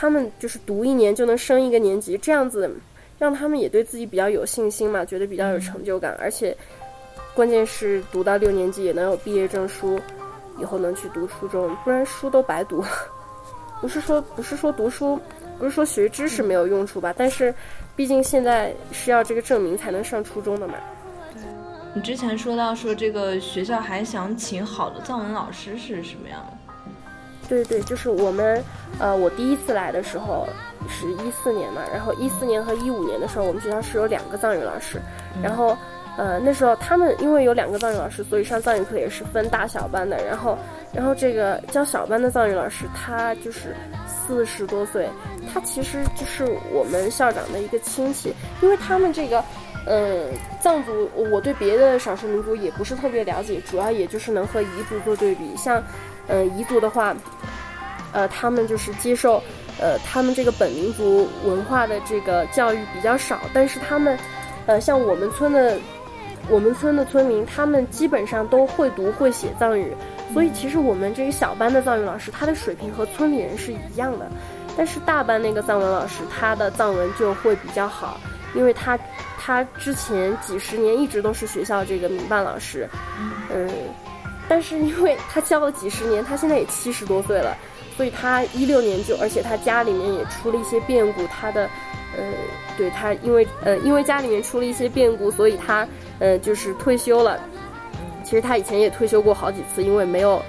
他们就是读一年就能升一个年级，这样子让他们也对自己比较有信心嘛，觉得比较有成就感。而且，关键是读到六年级也能有毕业证书，以后能去读初中，不然书都白读。不是说不是说读书，不是说学知识没有用处吧？但是，毕竟现在是要这个证明才能上初中的嘛。你之前说到说这个学校还想请好的藏文老师是什么样的？对对，就是我们，呃，我第一次来的时候是一四年嘛，然后一四年和一五年的时候，我们学校是有两个藏语老师，然后，呃，那时候他们因为有两个藏语老师，所以上藏语课也是分大小班的，然后，然后这个教小班的藏语老师他就是四十多岁，他其实就是我们校长的一个亲戚，因为他们这个。嗯，藏族我对别的少数民族也不是特别了解，主要也就是能和彝族做对比。像，嗯，彝族的话，呃，他们就是接受，呃，他们这个本民族文化的这个教育比较少，但是他们，呃，像我们村的，我们村的村民，他们基本上都会读会写藏语，所以其实我们这个小班的藏语老师，他的水平和村里人是一样的，但是大班那个藏文老师，他的藏文就会比较好，因为他。他之前几十年一直都是学校这个民办老师，嗯，但是因为他教了几十年，他现在也七十多岁了，所以他一六年就，而且他家里面也出了一些变故，他的，呃，对他因为呃因为家里面出了一些变故，所以他呃就是退休了。其实他以前也退休过好几次，因为没有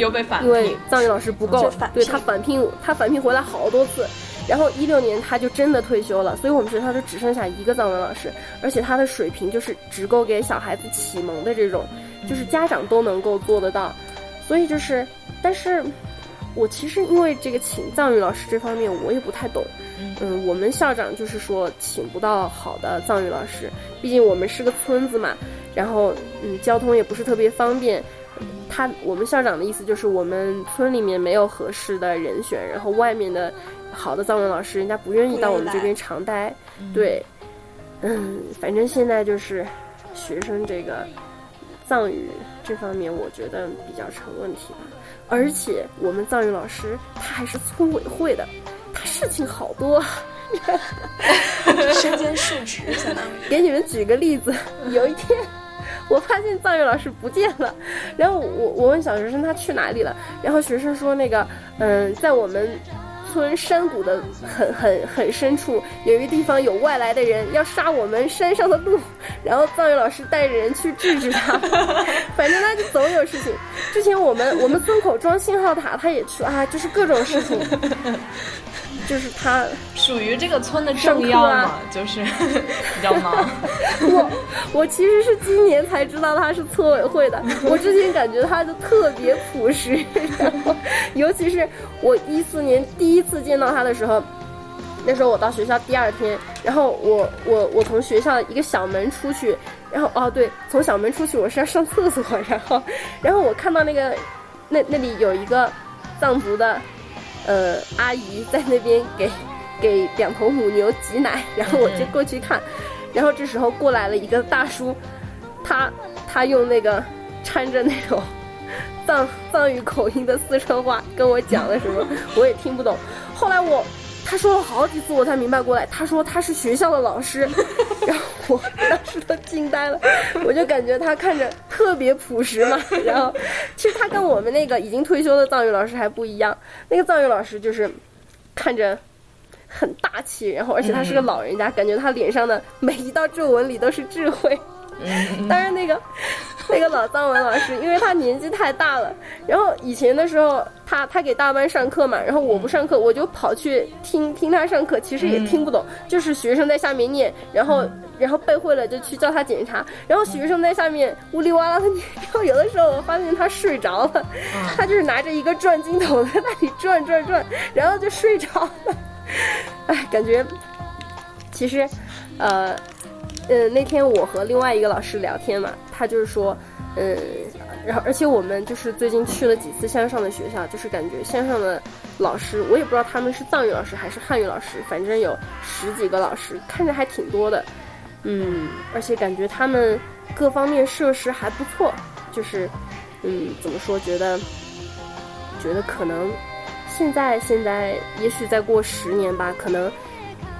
又被反因为藏语老师不够，对他返聘他返聘回来好多次。然后一六年他就真的退休了，所以我们学校就只剩下一个藏文老师，而且他的水平就是只够给小孩子启蒙的这种，就是家长都能够做得到。所以就是，但是，我其实因为这个请藏语老师这方面我也不太懂。嗯，我们校长就是说请不到好的藏语老师，毕竟我们是个村子嘛，然后嗯交通也不是特别方便。他我们校长的意思就是我们村里面没有合适的人选，然后外面的。好的藏文老师，人家不愿意到我们这边常待，对，嗯，反正现在就是学生这个藏语这方面，我觉得比较成问题吧。而且我们藏语老师他还是村委会的，他事情好多，身兼数职，相当于。给你们举个例子，有一天我发现藏语老师不见了，然后我我问小学生他去哪里了，然后学生说那个嗯，在我们。村山谷的很很很深处，有一个地方有外来的人要杀我们山上的鹿，然后藏语老师带着人去制止他。反正他就总有事情。之前我们我们村口装信号塔，他也去啊，就是各种事情。就是他属于这个村的政要嘛，就是 比较忙。我我其实是今年才知道他是村委会的，我之前感觉他就特别朴实，然后尤其是我一四年第一次见到他的时候，那时候我到学校第二天，然后我我我从学校一个小门出去，然后哦对，从小门出去我是要上厕所，然后然后我看到那个那那里有一个藏族的。呃，阿姨在那边给 给两头母牛挤奶，然后我就过去看，然后这时候过来了一个大叔，他他用那个掺着那种 藏藏语口音的四川话跟我讲了什么，我也听不懂。后来我他说了好几次我才明白过来，他说他是学校的老师，然后我当时都惊呆了，我就感觉他看着特别朴实嘛，然后其实他跟我们那个已经退休的藏语老师还不一样，那个藏语老师就是看着很大气，然后而且他是个老人家，感觉他脸上的每一道皱纹里都是智慧。当然那个。那个老藏文老师，因为他年纪太大了，然后以前的时候，他他给大班上课嘛，然后我不上课，我就跑去听听他上课，其实也听不懂，就是学生在下面念，然后然后背会了就去叫他检查，然后学生在下面呜哩哇啦的念，然后有的时候我发现他睡着了，他就是拿着一个转经筒在那里转转转，然后就睡着了，哎，感觉其实，呃。嗯，那天我和另外一个老师聊天嘛，他就是说，嗯，然后而且我们就是最近去了几次向上的学校，就是感觉向上的老师，我也不知道他们是藏语老师还是汉语老师，反正有十几个老师，看着还挺多的，嗯，而且感觉他们各方面设施还不错，就是，嗯，怎么说，觉得，觉得可能现在现在也许再过十年吧，可能。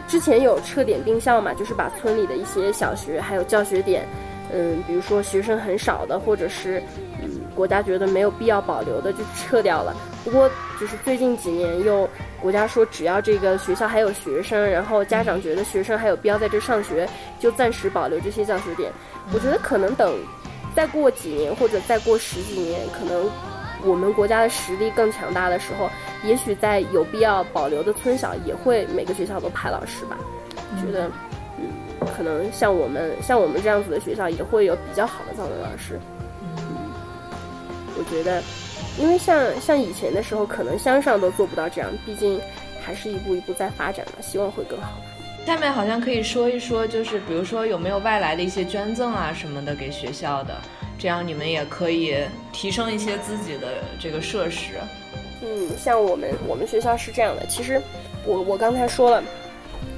之前有撤点定校嘛，就是把村里的一些小学还有教学点，嗯，比如说学生很少的，或者是嗯国家觉得没有必要保留的就撤掉了。不过就是最近几年又国家说只要这个学校还有学生，然后家长觉得学生还有必要在这上学，就暂时保留这些教学点。我觉得可能等再过几年或者再过十几年，可能我们国家的实力更强大的时候。也许在有必要保留的村小，也会每个学校都派老师吧。觉得，嗯，可能像我们像我们这样子的学校，也会有比较好的藏文老师。嗯，我觉得，因为像像以前的时候，可能乡上都做不到这样，毕竟还是一步一步在发展嘛，希望会更好。下面好像可以说一说，就是比如说有没有外来的一些捐赠啊什么的给学校的，这样你们也可以提升一些自己的这个设施。嗯，像我们我们学校是这样的，其实我我刚才说了，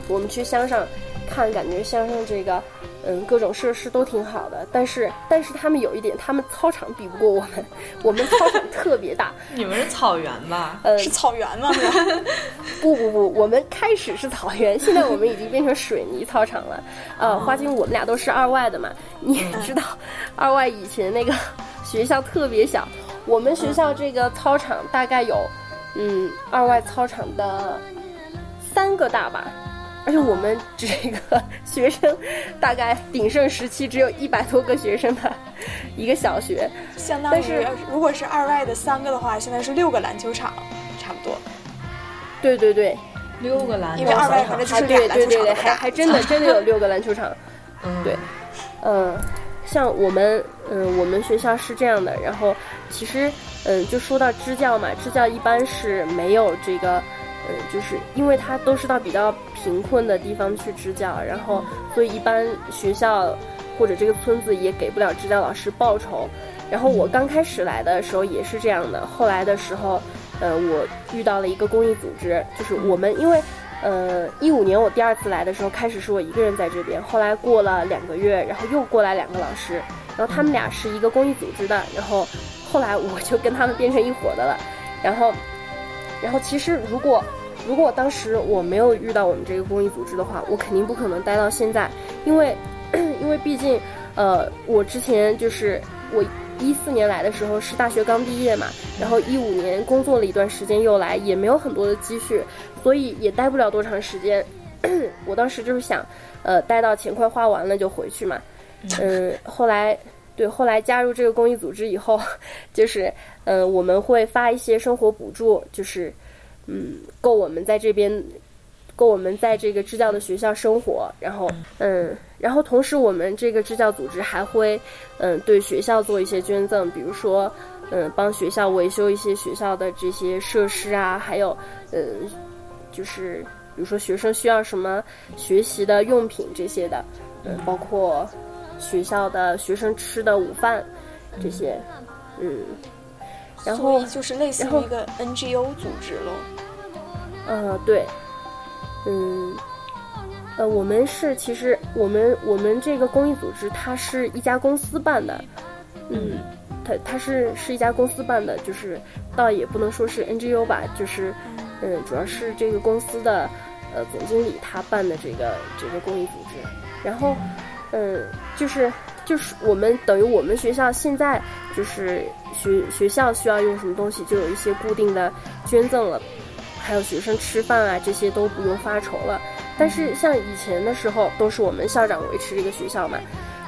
我们去乡上看，感觉乡上这个嗯各种设施都挺好的，但是但是他们有一点，他们操场比不过我们，我们操场特别大。你们是草原吧？呃，是草原吗？不不不，我们开始是草原，现在我们已经变成水泥操场了。呃，花金，我们俩都是二外的嘛，你也知道，二外以前那个。学校特别小，我们学校这个操场大概有，嗯，二外操场的三个大吧。而且我们这个学生大概鼎盛时期只有一百多个学生吧，一个小学。相当于如果是二外的三个的话，现在是六个篮球场，差不多。对对对，六个篮，因为二外反正就是俩篮球场，还还真的 真的有六个篮球场。嗯，对，嗯，像我们嗯我们学校是这样的，然后其实嗯就说到支教嘛，支教一般是没有这个。嗯，就是因为他都是到比较贫困的地方去支教，然后所以一般学校或者这个村子也给不了支教老师报酬。然后我刚开始来的时候也是这样的，后来的时候，呃，我遇到了一个公益组织，就是我们因为，呃，一五年我第二次来的时候，开始是我一个人在这边，后来过了两个月，然后又过来两个老师，然后他们俩是一个公益组织的，然后后来我就跟他们变成一伙的了，然后，然后其实如果如果当时我没有遇到我们这个公益组织的话，我肯定不可能待到现在，因为，因为毕竟，呃，我之前就是我一四年来的时候是大学刚毕业嘛，然后一五年工作了一段时间又来，也没有很多的积蓄，所以也待不了多长时间。我当时就是想，呃，待到钱快花完了就回去嘛。嗯，后来，对，后来加入这个公益组织以后，就是，嗯，我们会发一些生活补助，就是。嗯，够我们在这边，够我们在这个支教的学校生活。然后，嗯，然后同时我们这个支教组织还会，嗯，对学校做一些捐赠，比如说，嗯，帮学校维修一些学校的这些设施啊，还有，嗯，就是比如说学生需要什么学习的用品这些的，嗯，包括学校的学生吃的午饭这些，嗯。然后就是类似于一个 NGO 组织喽。呃，对，嗯，呃，我们是其实我们我们这个公益组织，它是一家公司办的，嗯，它它是是一家公司办的，就是倒也不能说是 NGO 吧，就是嗯，主要是这个公司的呃总经理他办的这个这个公益组织，然后嗯，就是就是我们等于我们学校现在就是。学学校需要用什么东西，就有一些固定的捐赠了，还有学生吃饭啊，这些都不用发愁了。但是像以前的时候，都是我们校长维持这个学校嘛，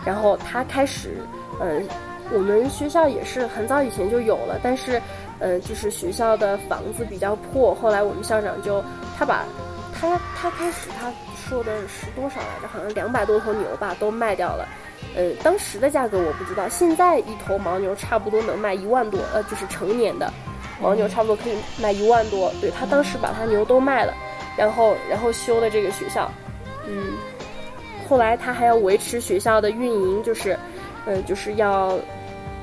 然后他开始，嗯，我们学校也是很早以前就有了，但是，嗯，就是学校的房子比较破，后来我们校长就他把，他他开始他说的是多少来着？好像两百多头牛吧，都卖掉了。呃，当时的价格我不知道，现在一头牦牛差不多能卖一万多，呃，就是成年的牦牛差不多可以卖一万多。对他当时把他牛都卖了，然后然后修的这个学校，嗯，后来他还要维持学校的运营，就是，嗯，就是要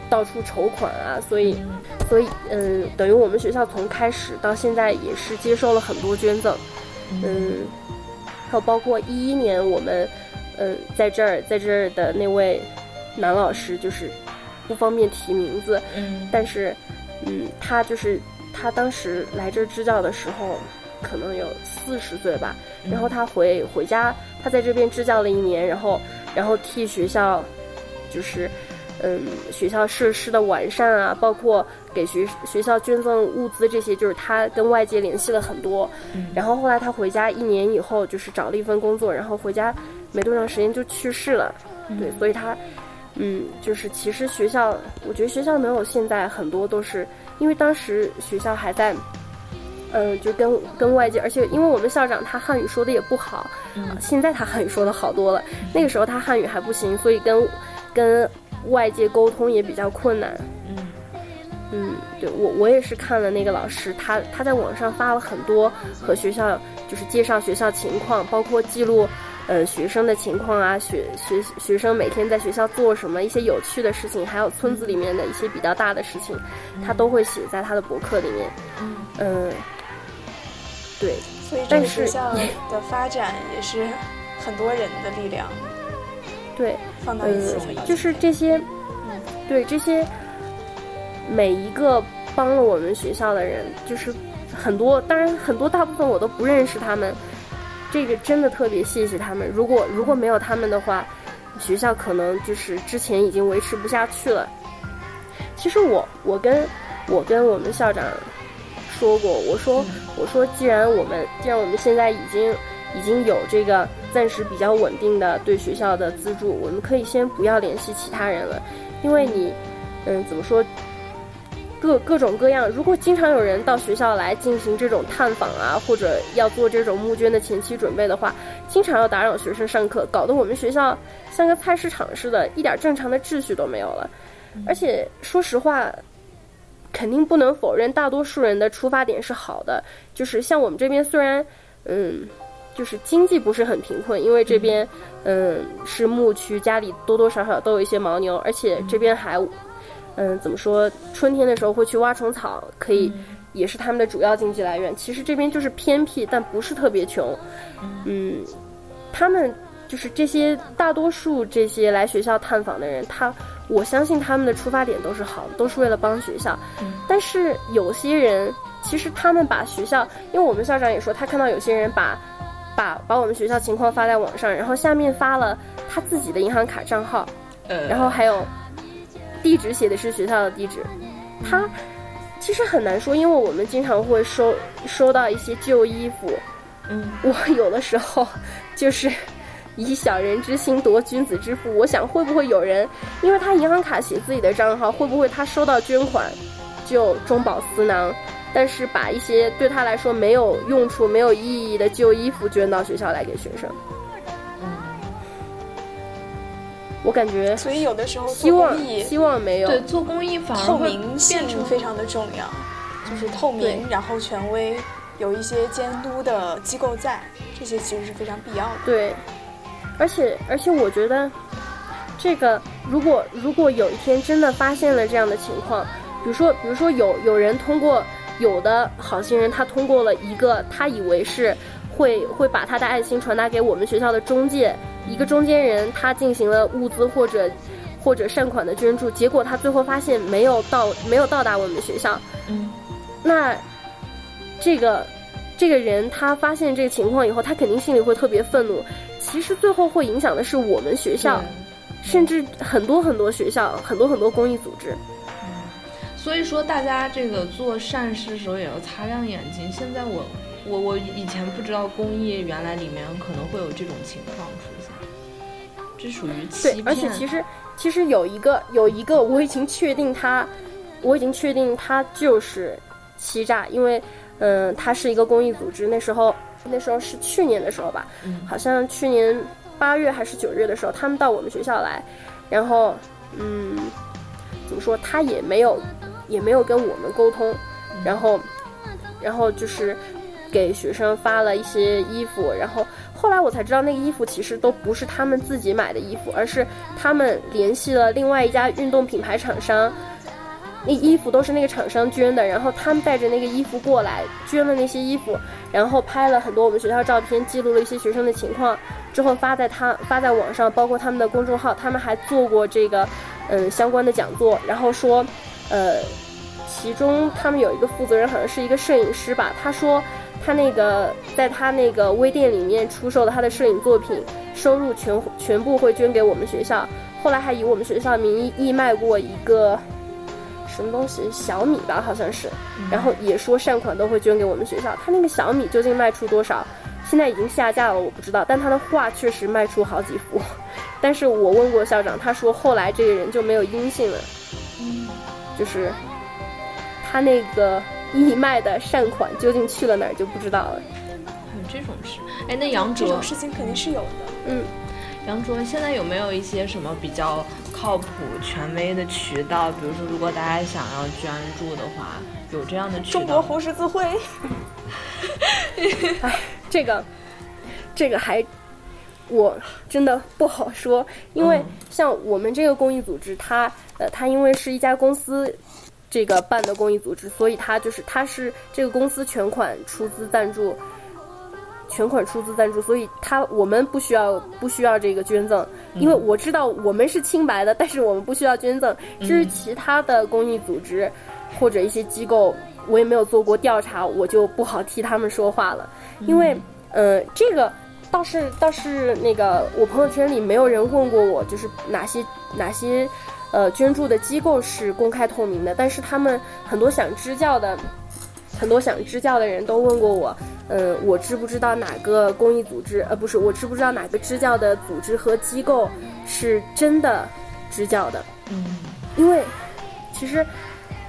到处筹款啊，所以所以嗯，等于我们学校从开始到现在也是接受了很多捐赠，嗯，还有包括一一年我们。嗯，在这儿，在这儿的那位男老师就是不方便提名字，嗯，但是，嗯，他就是他当时来这儿支教的时候，可能有四十岁吧，然后他回回家，他在这边支教了一年，然后，然后替学校，就是，嗯，学校设施的完善啊，包括给学学校捐赠物资这些，就是他跟外界联系了很多，然后后来他回家一年以后，就是找了一份工作，然后回家。没多长时间就去世了，对，所以他，嗯，就是其实学校，我觉得学校能有现在很多都是因为当时学校还在，嗯，就跟跟外界，而且因为我们校长他汉语说的也不好，现在他汉语说的好多了，那个时候他汉语还不行，所以跟跟外界沟通也比较困难。嗯，嗯，对我我也是看了那个老师，他他在网上发了很多和学校就是介绍学校情况，包括记录。呃，学生的情况啊，学学学生每天在学校做什么，一些有趣的事情，还有村子里面的一些比较大的事情，他都会写在他的博客里面。嗯，对。所以这个学校的发展也是很多人的力量。对，放到一起就是这些，嗯，对这些每一个帮了我们学校的人，就是很多，当然很多大部分我都不认识他们。这个真的特别谢谢他们。如果如果没有他们的话，学校可能就是之前已经维持不下去了。其实我我跟我跟我们校长说过，我说我说既然我们既然我们现在已经已经有这个暂时比较稳定的对学校的资助，我们可以先不要联系其他人了，因为你嗯怎么说？各各种各样，如果经常有人到学校来进行这种探访啊，或者要做这种募捐的前期准备的话，经常要打扰学生上课，搞得我们学校像个菜市场似的，一点正常的秩序都没有了。而且说实话，肯定不能否认，大多数人的出发点是好的，就是像我们这边虽然，嗯，就是经济不是很贫困，因为这边，嗯，是牧区，家里多多少少都有一些牦牛，而且这边还。嗯，怎么说？春天的时候会去挖虫草，可以，也是他们的主要经济来源。其实这边就是偏僻，但不是特别穷。嗯，他们就是这些大多数这些来学校探访的人，他我相信他们的出发点都是好的，都是为了帮学校。但是有些人，其实他们把学校，因为我们校长也说，他看到有些人把把把我们学校情况发在网上，然后下面发了他自己的银行卡账号，然后还有。地址写的是学校的地址，他其实很难说，因为我们经常会收收到一些旧衣服，嗯，我有的时候就是以小人之心夺君子之腹，我想会不会有人，因为他银行卡写自己的账号，会不会他收到捐款就中饱私囊，但是把一些对他来说没有用处、没有意义的旧衣服捐到学校来给学生。我感觉，所以有的时候希望希望没有对做公益反而透明性非常的重要，就是透明，然后权威，有一些监督的机构在，这些其实是非常必要的。对，而且而且我觉得，这个如果如果有一天真的发现了这样的情况，比如说比如说有有人通过有的好心人，他通过了一个他以为是会会把他的爱心传达给我们学校的中介。一个中间人，他进行了物资或者或者善款的捐助，结果他最后发现没有到没有到达我们学校。嗯，那这个这个人他发现这个情况以后，他肯定心里会特别愤怒。其实最后会影响的是我们学校，甚至很多很多学校，很多很多公益组织。嗯，所以说大家这个做善事的时候也要擦亮眼睛。现在我我我以前不知道公益原来里面可能会有这种情况出现。这属于欺骗。对，而且其实其实有一个有一个，我已经确定他，我已经确定他就是欺诈，因为嗯，他是一个公益组织。那时候那时候是去年的时候吧，好像去年八月还是九月的时候，他们到我们学校来，然后嗯，怎么说，他也没有也没有跟我们沟通，然后然后就是给学生发了一些衣服，然后。后来我才知道，那个衣服其实都不是他们自己买的衣服，而是他们联系了另外一家运动品牌厂商，那衣服都是那个厂商捐的，然后他们带着那个衣服过来捐了那些衣服，然后拍了很多我们学校照片，记录了一些学生的情况，之后发在他发在网上，包括他们的公众号，他们还做过这个嗯相关的讲座，然后说，呃，其中他们有一个负责人好像是一个摄影师吧，他说。他那个在他那个微店里面出售的他的摄影作品，收入全全部会捐给我们学校。后来还以我们学校的名义义卖过一个什么东西，小米吧，好像是。然后也说善款都会捐给我们学校。他那个小米究竟卖出多少？现在已经下架了，我不知道。但他的画确实卖出好几幅。但是我问过校长，他说后来这个人就没有音信了。嗯，就是他那个。义卖的善款究竟去了哪儿就不知道了。还有这种事？哎，那杨卓，这种事情肯定是有的。嗯，杨卓，现在有没有一些什么比较靠谱、权威的渠道？比如说，如果大家想要捐助的话，有这样的渠道？中国红十字会。哎，这个，这个还，我真的不好说，因为像我们这个公益组织，它呃，它因为是一家公司。这个办的公益组织，所以他就是他是这个公司全款出资赞助，全款出资赞助，所以他我们不需要不需要这个捐赠，因为我知道我们是清白的，但是我们不需要捐赠。至于其他的公益组织或者一些机构，我也没有做过调查，我就不好替他们说话了。因为，呃，这个倒是倒是那个我朋友圈里没有人问过我，就是哪些哪些。呃捐助的机构是公开透明的，但是他们很多想支教的，很多想支教的人都问过我，嗯，我知不知道哪个公益组织？呃，不是，我知不知道哪个支教的组织和机构是真的支教的？嗯，因为其实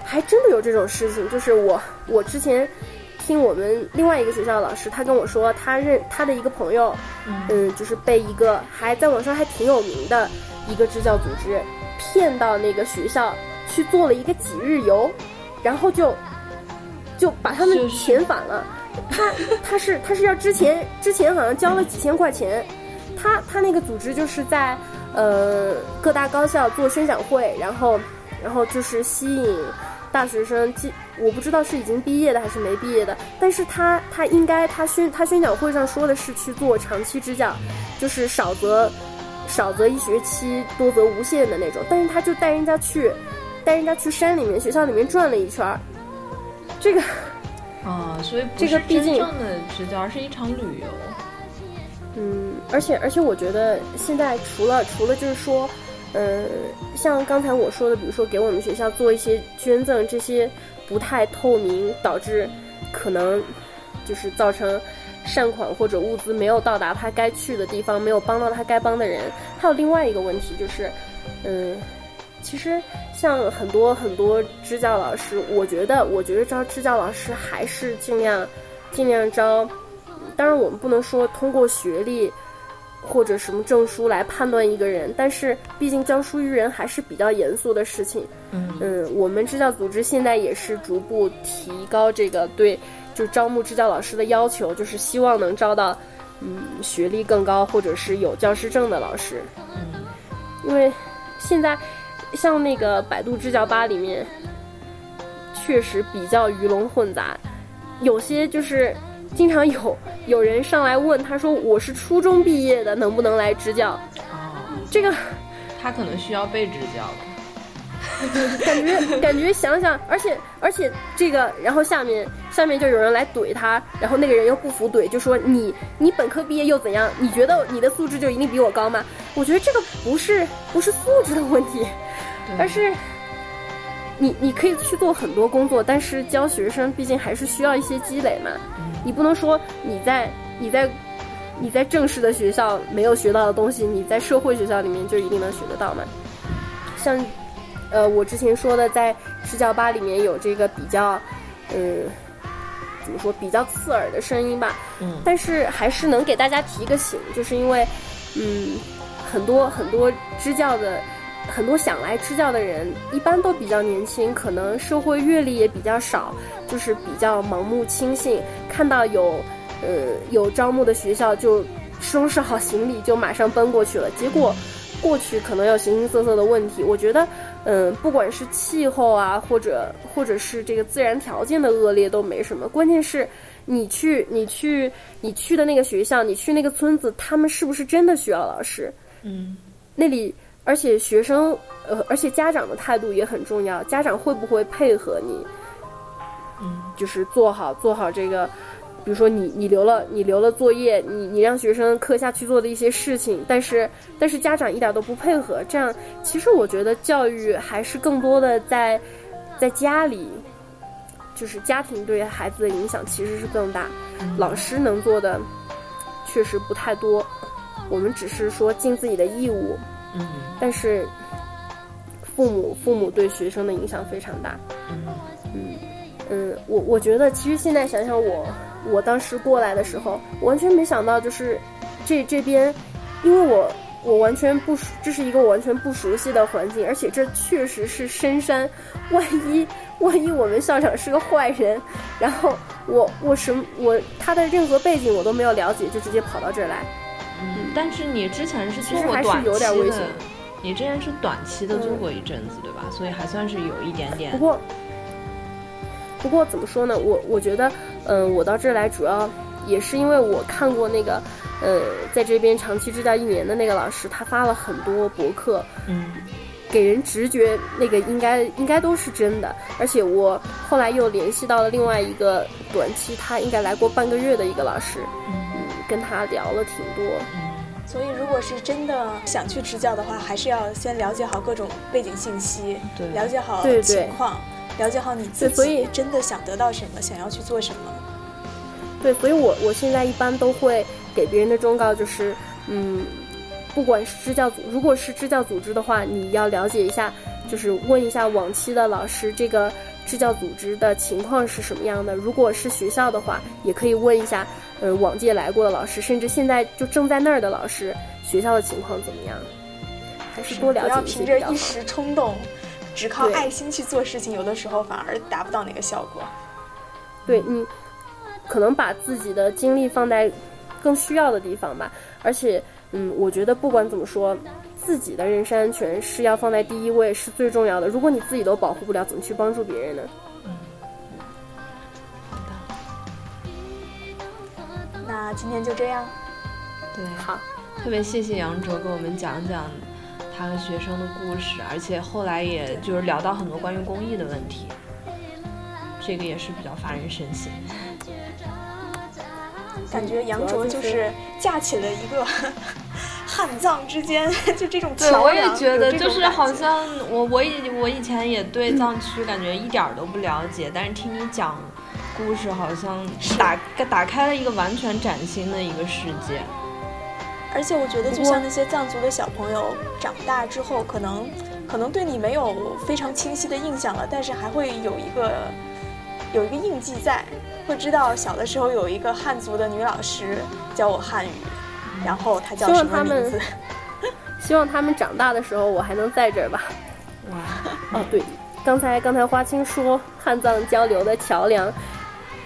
还真的有这种事情，就是我我之前。听我们另外一个学校的老师，他跟我说，他认他的一个朋友，嗯，就是被一个还在网上还挺有名的一个支教组织骗到那个学校去做了一个几日游，然后就就把他们遣返了。他他是他是要之前之前好像交了几千块钱，他他那个组织就是在呃各大高校做宣讲会，然后然后就是吸引。大学生，我不知道是已经毕业的还是没毕业的，但是他他应该他宣他宣讲会上说的是去做长期支教，就是少则少则一学期，多则无限的那种。但是他就带人家去，带人家去山里面、学校里面转了一圈儿。这个 啊，所以这个真正的支教，而是一场旅游。嗯，而且而且我觉得现在除了除了就是说。呃，像刚才我说的，比如说给我们学校做一些捐赠，这些不太透明，导致可能就是造成善款或者物资没有到达他该去的地方，没有帮到他该帮的人。还有另外一个问题就是，嗯，其实像很多很多支教老师，我觉得，我觉得招支教老师还是尽量尽量招。当然，我们不能说通过学历。或者什么证书来判断一个人，但是毕竟教书育人还是比较严肃的事情。嗯嗯，我们支教组织现在也是逐步提高这个对，就招募支教老师的要求，就是希望能招到嗯学历更高或者是有教师证的老师。嗯，因为现在像那个百度支教吧里面，确实比较鱼龙混杂，有些就是。经常有有人上来问，他说我是初中毕业的，能不能来支教？哦，这个他可能需要被支教。感觉感觉想想，而且而且这个，然后下面下面就有人来怼他，然后那个人又不服怼，就说你你本科毕业又怎样？你觉得你的素质就一定比我高吗？我觉得这个不是不是素质的问题，而是。你你可以去做很多工作，但是教学生毕竟还是需要一些积累嘛。你不能说你在你在你在正式的学校没有学到的东西，你在社会学校里面就一定能学得到吗？像呃我之前说的，在支教吧里面有这个比较嗯怎么说比较刺耳的声音吧。嗯。但是还是能给大家提个醒，就是因为嗯很多很多支教的。很多想来支教的人，一般都比较年轻，可能社会阅历也比较少，就是比较盲目轻信，看到有，呃，有招募的学校就收拾好行李就马上奔过去了。结果过去可能有形形色色的问题。我觉得，嗯，不管是气候啊，或者或者是这个自然条件的恶劣都没什么，关键是你去你去你去的那个学校，你去那个村子，他们是不是真的需要老师？嗯，那里。而且学生，呃，而且家长的态度也很重要。家长会不会配合你？嗯，就是做好做好这个，比如说你你留了你留了作业，你你让学生课下去做的一些事情，但是但是家长一点都不配合，这样其实我觉得教育还是更多的在在家里，就是家庭对孩子的影响其实是更大。老师能做的确实不太多，我们只是说尽自己的义务。嗯，但是父母父母对学生的影响非常大。嗯嗯嗯，我我觉得其实现在想想我我当时过来的时候，完全没想到就是这这边，因为我我完全不熟，这是一个我完全不熟悉的环境，而且这确实是深山，万一万一我们校长是个坏人，然后我我什么我他的任何背景我都没有了解，就直接跑到这儿来。嗯，但是你之前是做过短期的，你之前是短期的做过一阵子，对吧？所以还算是有一点点。不过，不过怎么说呢？我我觉得，嗯，我到这儿来主要也是因为我看过那个，呃，在这边长期支教一年的那个老师，他发了很多博客，嗯，给人直觉那个应该应该都是真的。而且我后来又联系到了另外一个短期，他应该来过半个月的一个老师。嗯。跟他聊了挺多，嗯，所以，如果是真的想去支教的话，还是要先了解好各种背景信息，对了解好对对情况，了解好你自己所以己真的想得到什么，想要去做什么。对，所以我我现在一般都会给别人的忠告就是，嗯，不管是支教组，如果是支教组织的话，你要了解一下，就是问一下往期的老师这个支教组织的情况是什么样的。如果是学校的话，也可以问一下，呃，往届来过的老师，甚至现在就正在那儿的老师，学校的情况怎么样？还是多了不要解一些凭着。一时冲动，只靠爱心去做事情，有的时候反而达不到那个效果。对你可能把自己的精力放在更需要的地方吧。而且，嗯，我觉得不管怎么说，自己的人身安全是要放在第一位，是最重要的。如果你自己都保护不了，怎么去帮助别人呢？那今天就这样，对，好，特别谢谢杨卓给我们讲讲他和学生的故事，而且后来也就是聊到很多关于公益的问题，这个也是比较发人深省。感觉杨卓就是是架起了一个 汉藏之间 就这种对，桥梁。我也觉得，就是好像我我以我以前也对藏区感觉一点儿都不了解，但是听你讲故事，好像打打开了一个完全崭新的一个世界。而且我觉得，就像那些藏族的小朋友长大之后，可能可能对你没有非常清晰的印象了，但是还会有一个有一个印记在，会知道小的时候有一个汉族的女老师教我汉语，然后她叫希望什么他们名字？希望他们长大的时候，我还能在这儿吧。哇，哦，对，刚才刚才花青说汉藏交流的桥梁，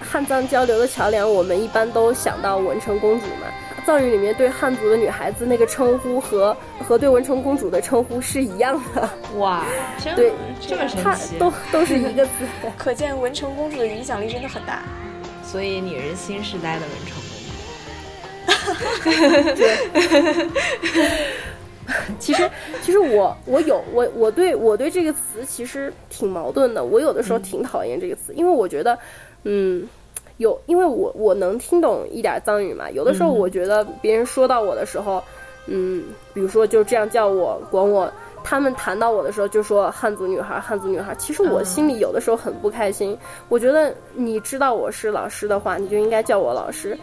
汉藏交流的桥梁，我们一般都想到文成公主嘛。藏语里面对汉族的女孩子那个称呼和和对文成公主的称呼是一样的，哇，这对这么神奇，都都是一个字。可见文成公主的影响力真的很大。所以你是新时代的文成公主。其实，其实我我有我我对我对这个词其实挺矛盾的。我有的时候挺讨厌这个词，因为我觉得，嗯，有因为我我能听懂一点藏语嘛。有的时候我觉得别人说到我的时候，嗯，比如说就这样叫我管我，他们谈到我的时候就说汉族女孩，汉族女孩。其实我心里有的时候很不开心。我觉得你知道我是老师的话，你就应该叫我老师。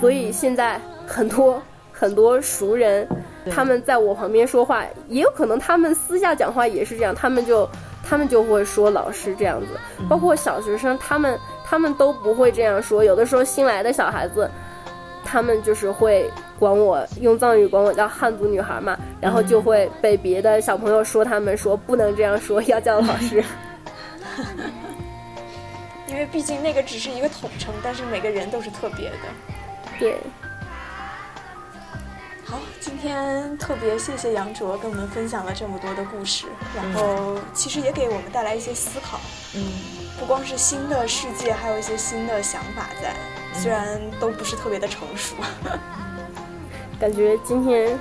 所以现在很多很多熟人，他们在我旁边说话，也有可能他们私下讲话也是这样，他们就他们就会说老师这样子，包括小学生，他们他们都不会这样说。有的时候新来的小孩子，他们就是会管我用藏语管我叫汉族女孩嘛，然后就会被别的小朋友说他们说不能这样说，要叫老师。因为毕竟那个只是一个统称，但是每个人都是特别的。对，好，今天特别谢谢杨卓跟我们分享了这么多的故事，然后其实也给我们带来一些思考。嗯，不光是新的世界，还有一些新的想法在，虽然都不是特别的成熟。感觉今天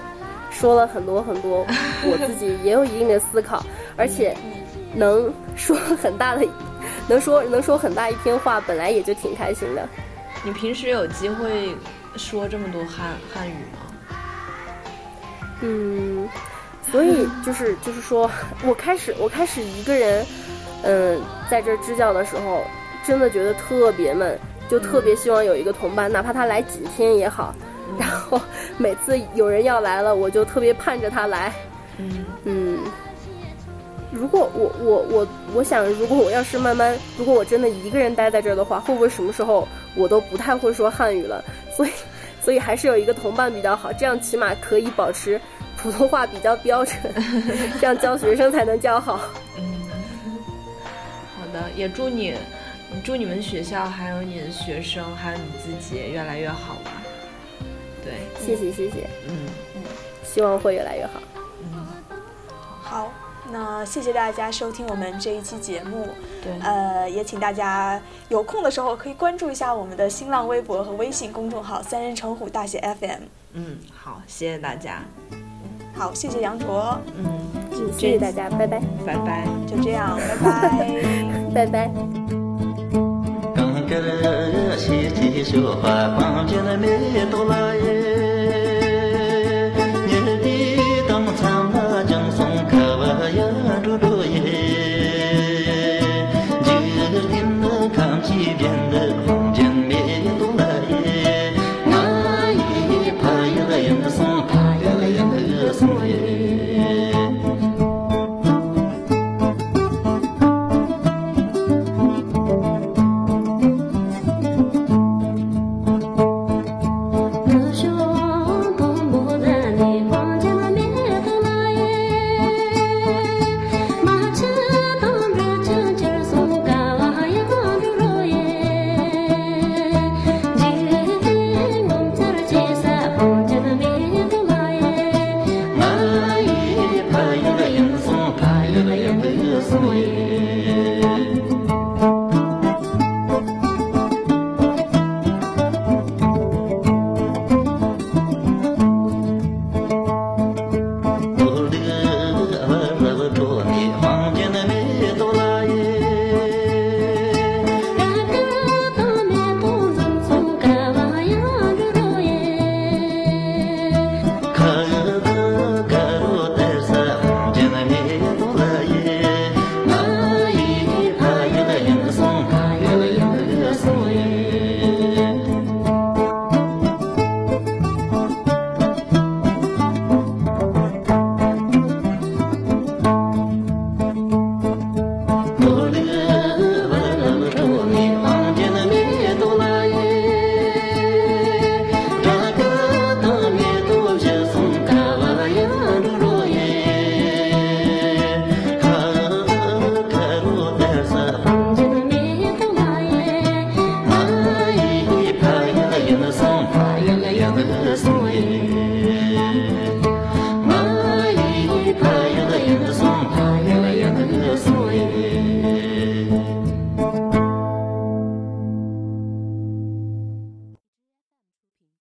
说了很多很多，我自己也有一定的思考，而且能说很大的，能说能说很大一篇话，本来也就挺开心的。你平时有机会说这么多汉汉语吗？嗯，所以就是就是说我开始我开始一个人，嗯，在这儿支教的时候，真的觉得特别闷，就特别希望有一个同伴，哪怕他来几天也好。然后每次有人要来了，我就特别盼着他来。嗯嗯，如果我我我我想，如果我要是慢慢，如果我真的一个人待在这儿的话，会不会什么时候我都不太会说汉语了？所以，所以还是有一个同伴比较好，这样起码可以保持普通话比较标准，这样教学生才能教好。嗯，好的，也祝你，祝你们学校还有你的学生还有你自己越来越好吧。对，谢谢谢谢，嗯。希望会越来越好。嗯，好，那谢谢大家收听我们这一期节目。对，呃，也请大家有空的时候可以关注一下我们的新浪微博和微信公众号“三人成虎大写 FM”。嗯，好，谢谢大家，好，谢谢杨卓，嗯，嗯，谢谢大家，拜拜，拜拜。就这样，拜拜。拜拜。刚个